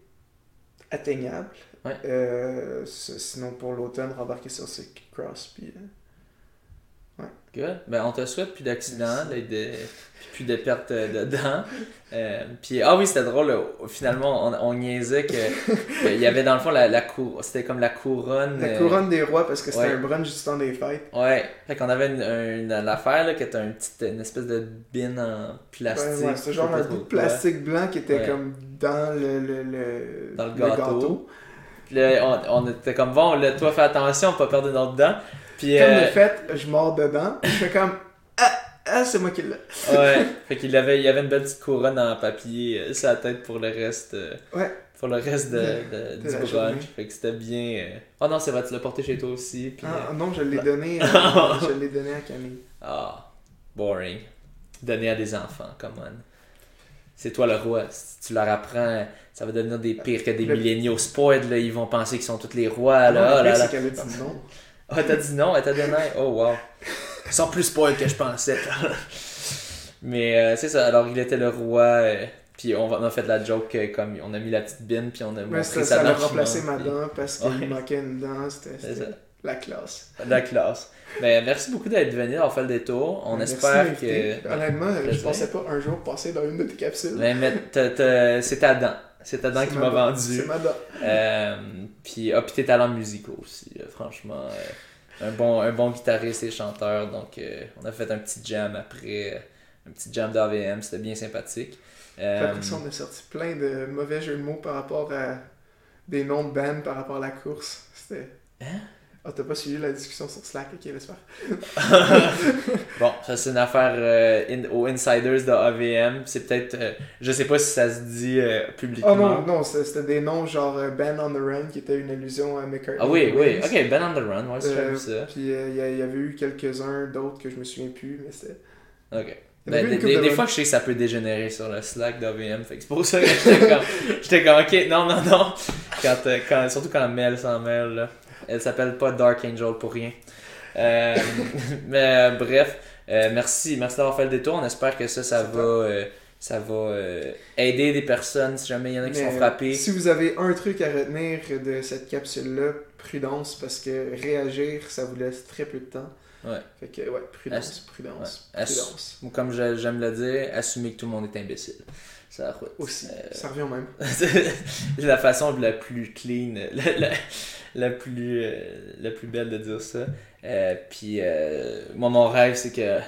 atteignable. Ouais. Euh, sinon, pour l'automne, rembarquer sur ces cross. Puis, euh, Good. Ben, on te souhaite plus d'accidents, de, plus de pertes de dents. Euh, puis, ah oui, c'était drôle. Finalement, on, on niaisait que [laughs] qu'il y avait dans le fond la, la cour, c'était comme la couronne. la euh, couronne des rois, parce que c'était ouais. un brunch du temps des fêtes. Ouais. Fait qu'on avait une, une, une affaire là, qui était un petit, une espèce de bin en plastique. Ouais, ouais, c'était genre un bout de plastique blanc qui était Ouais. comme dans le, le, le, Dans le gâteau. Là, on, on était comme bon, là, toi fais attention, pas perdre notre dent. Puis, Comme euh, de fait, je mords dedans. Je fais comme Ah, ah c'est moi qui l'ai. Ouais, [laughs] fait qu'il avait, il avait une belle petite couronne en papier euh, sur la tête pour le reste, euh, Ouais. pour le reste de, de- De du brunch. Fait que c'était bien. euh, Oh non, c'est vrai, tu l'as porté chez toi aussi. Puis, Ah, euh, non, je l'ai donné, [laughs] euh, je l'ai donné à Camille. ah, boring. Donner à des enfants, come on. C'est toi le roi. Si tu leur apprends, ça va devenir des pires que des Le- milléniaux spoiled. Là. Ils vont penser qu'ils sont tous les rois. Ah, Là. non, Oh là là. c'est qu'elle a dit non. Ah, t'as dit non, elle t'a donné. Oh, wow. Ils sont plus spoiled que je pensais. [laughs] Mais euh, c'est ça, alors il était le roi. euh, puis on, on a fait la joke euh, comme on a mis la petite bine, puis on a montré ça, sa ça a dent. remplacé ma dent parce qu'il Ouais. manquait une dent. C'était la classe. La classe. Ben, merci beaucoup d'être venu, d'avoir fait le détour. On Merci espère que. Honnêtement, je pensais pas un jour passer dans une de tes capsules. Ben, mais c'est ta dent. C'est ta dent C'est qui ma vendu. C'est. Euh, puis, ah, puis tes talents musicaux aussi, franchement. euh, un, bon, un bon guitariste et chanteur. Donc, euh, on a fait un petit jam après. un petit jam d'AVM, c'était bien sympathique. Euh, l'impression qu'on a sorti plein de mauvais jeux de mots par rapport à des noms de bands par rapport à la course. C'était. Hein? Ah, t'as pas suivi la discussion sur Slack, ok, laisse faire. [laughs] bon, ça c'est une affaire euh, in- aux insiders de AVM. C'est peut-être. euh, je sais pas si ça se dit euh, publiquement. Oh non, non, c'était des noms genre euh, Band on the Run qui était une allusion à McCartney. Ah oui, oui. Ok, Ben on the Run, ouais, c'est ça. Puis il y, avait eu quelques-uns d'autres que je me souviens plus, mais c'était. Ok. Ben, des, fois, je sais que ça peut dégénérer sur le Slack d'AVM. Fait que c'est pour ça que j'étais comme, j'étais comme, ok, non, non, non. Quand, quand, surtout quand Mel s'en mêle, là. Elle s'appelle pas Dark Angel pour rien. Euh, [laughs] mais euh, bref, euh, merci, merci d'avoir fait le détour. On espère que ça, ça va, euh, ça va aider des personnes si jamais il y en a qui Mais, sont frappés. Si vous avez un truc à retenir de cette capsule-là, prudence, parce que réagir, ça vous laisse très peu de temps. Ouais. Fait que, ouais, prudence, prudence, ouais. prudence. Ou comme j'aime le dire, assumer que tout le monde est imbécile. Ça route. Aussi, Euh, ça revient au même. c'est [laughs] la façon la plus clean, la, la, la plus, euh, la plus belle de dire ça. Euh, puis, euh, moi, mon rêve, c'est que.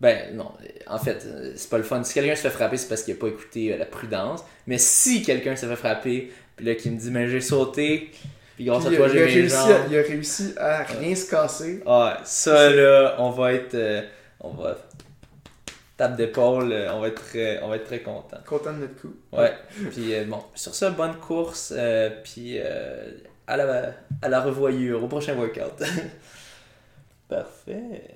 Ben, non, en fait, c'est pas le fun. Si quelqu'un se fait frapper, c'est parce qu'il a pas écouté la prudence. Mais si quelqu'un se fait frapper, puis là, qui me dit, mais j'ai sauté, puis grâce Puis, à toi, j'ai mes réussi jambes. à, il a réussi à rien se casser. Ah, ça là, on va être. on va. Tape d'épaule, on va être très, on va être très content. Content de notre coup. Ouais. Puis euh, bon, sur ça, bonne course. euh, puis euh, à, la, la revoyure, au prochain workout. [laughs] Parfait.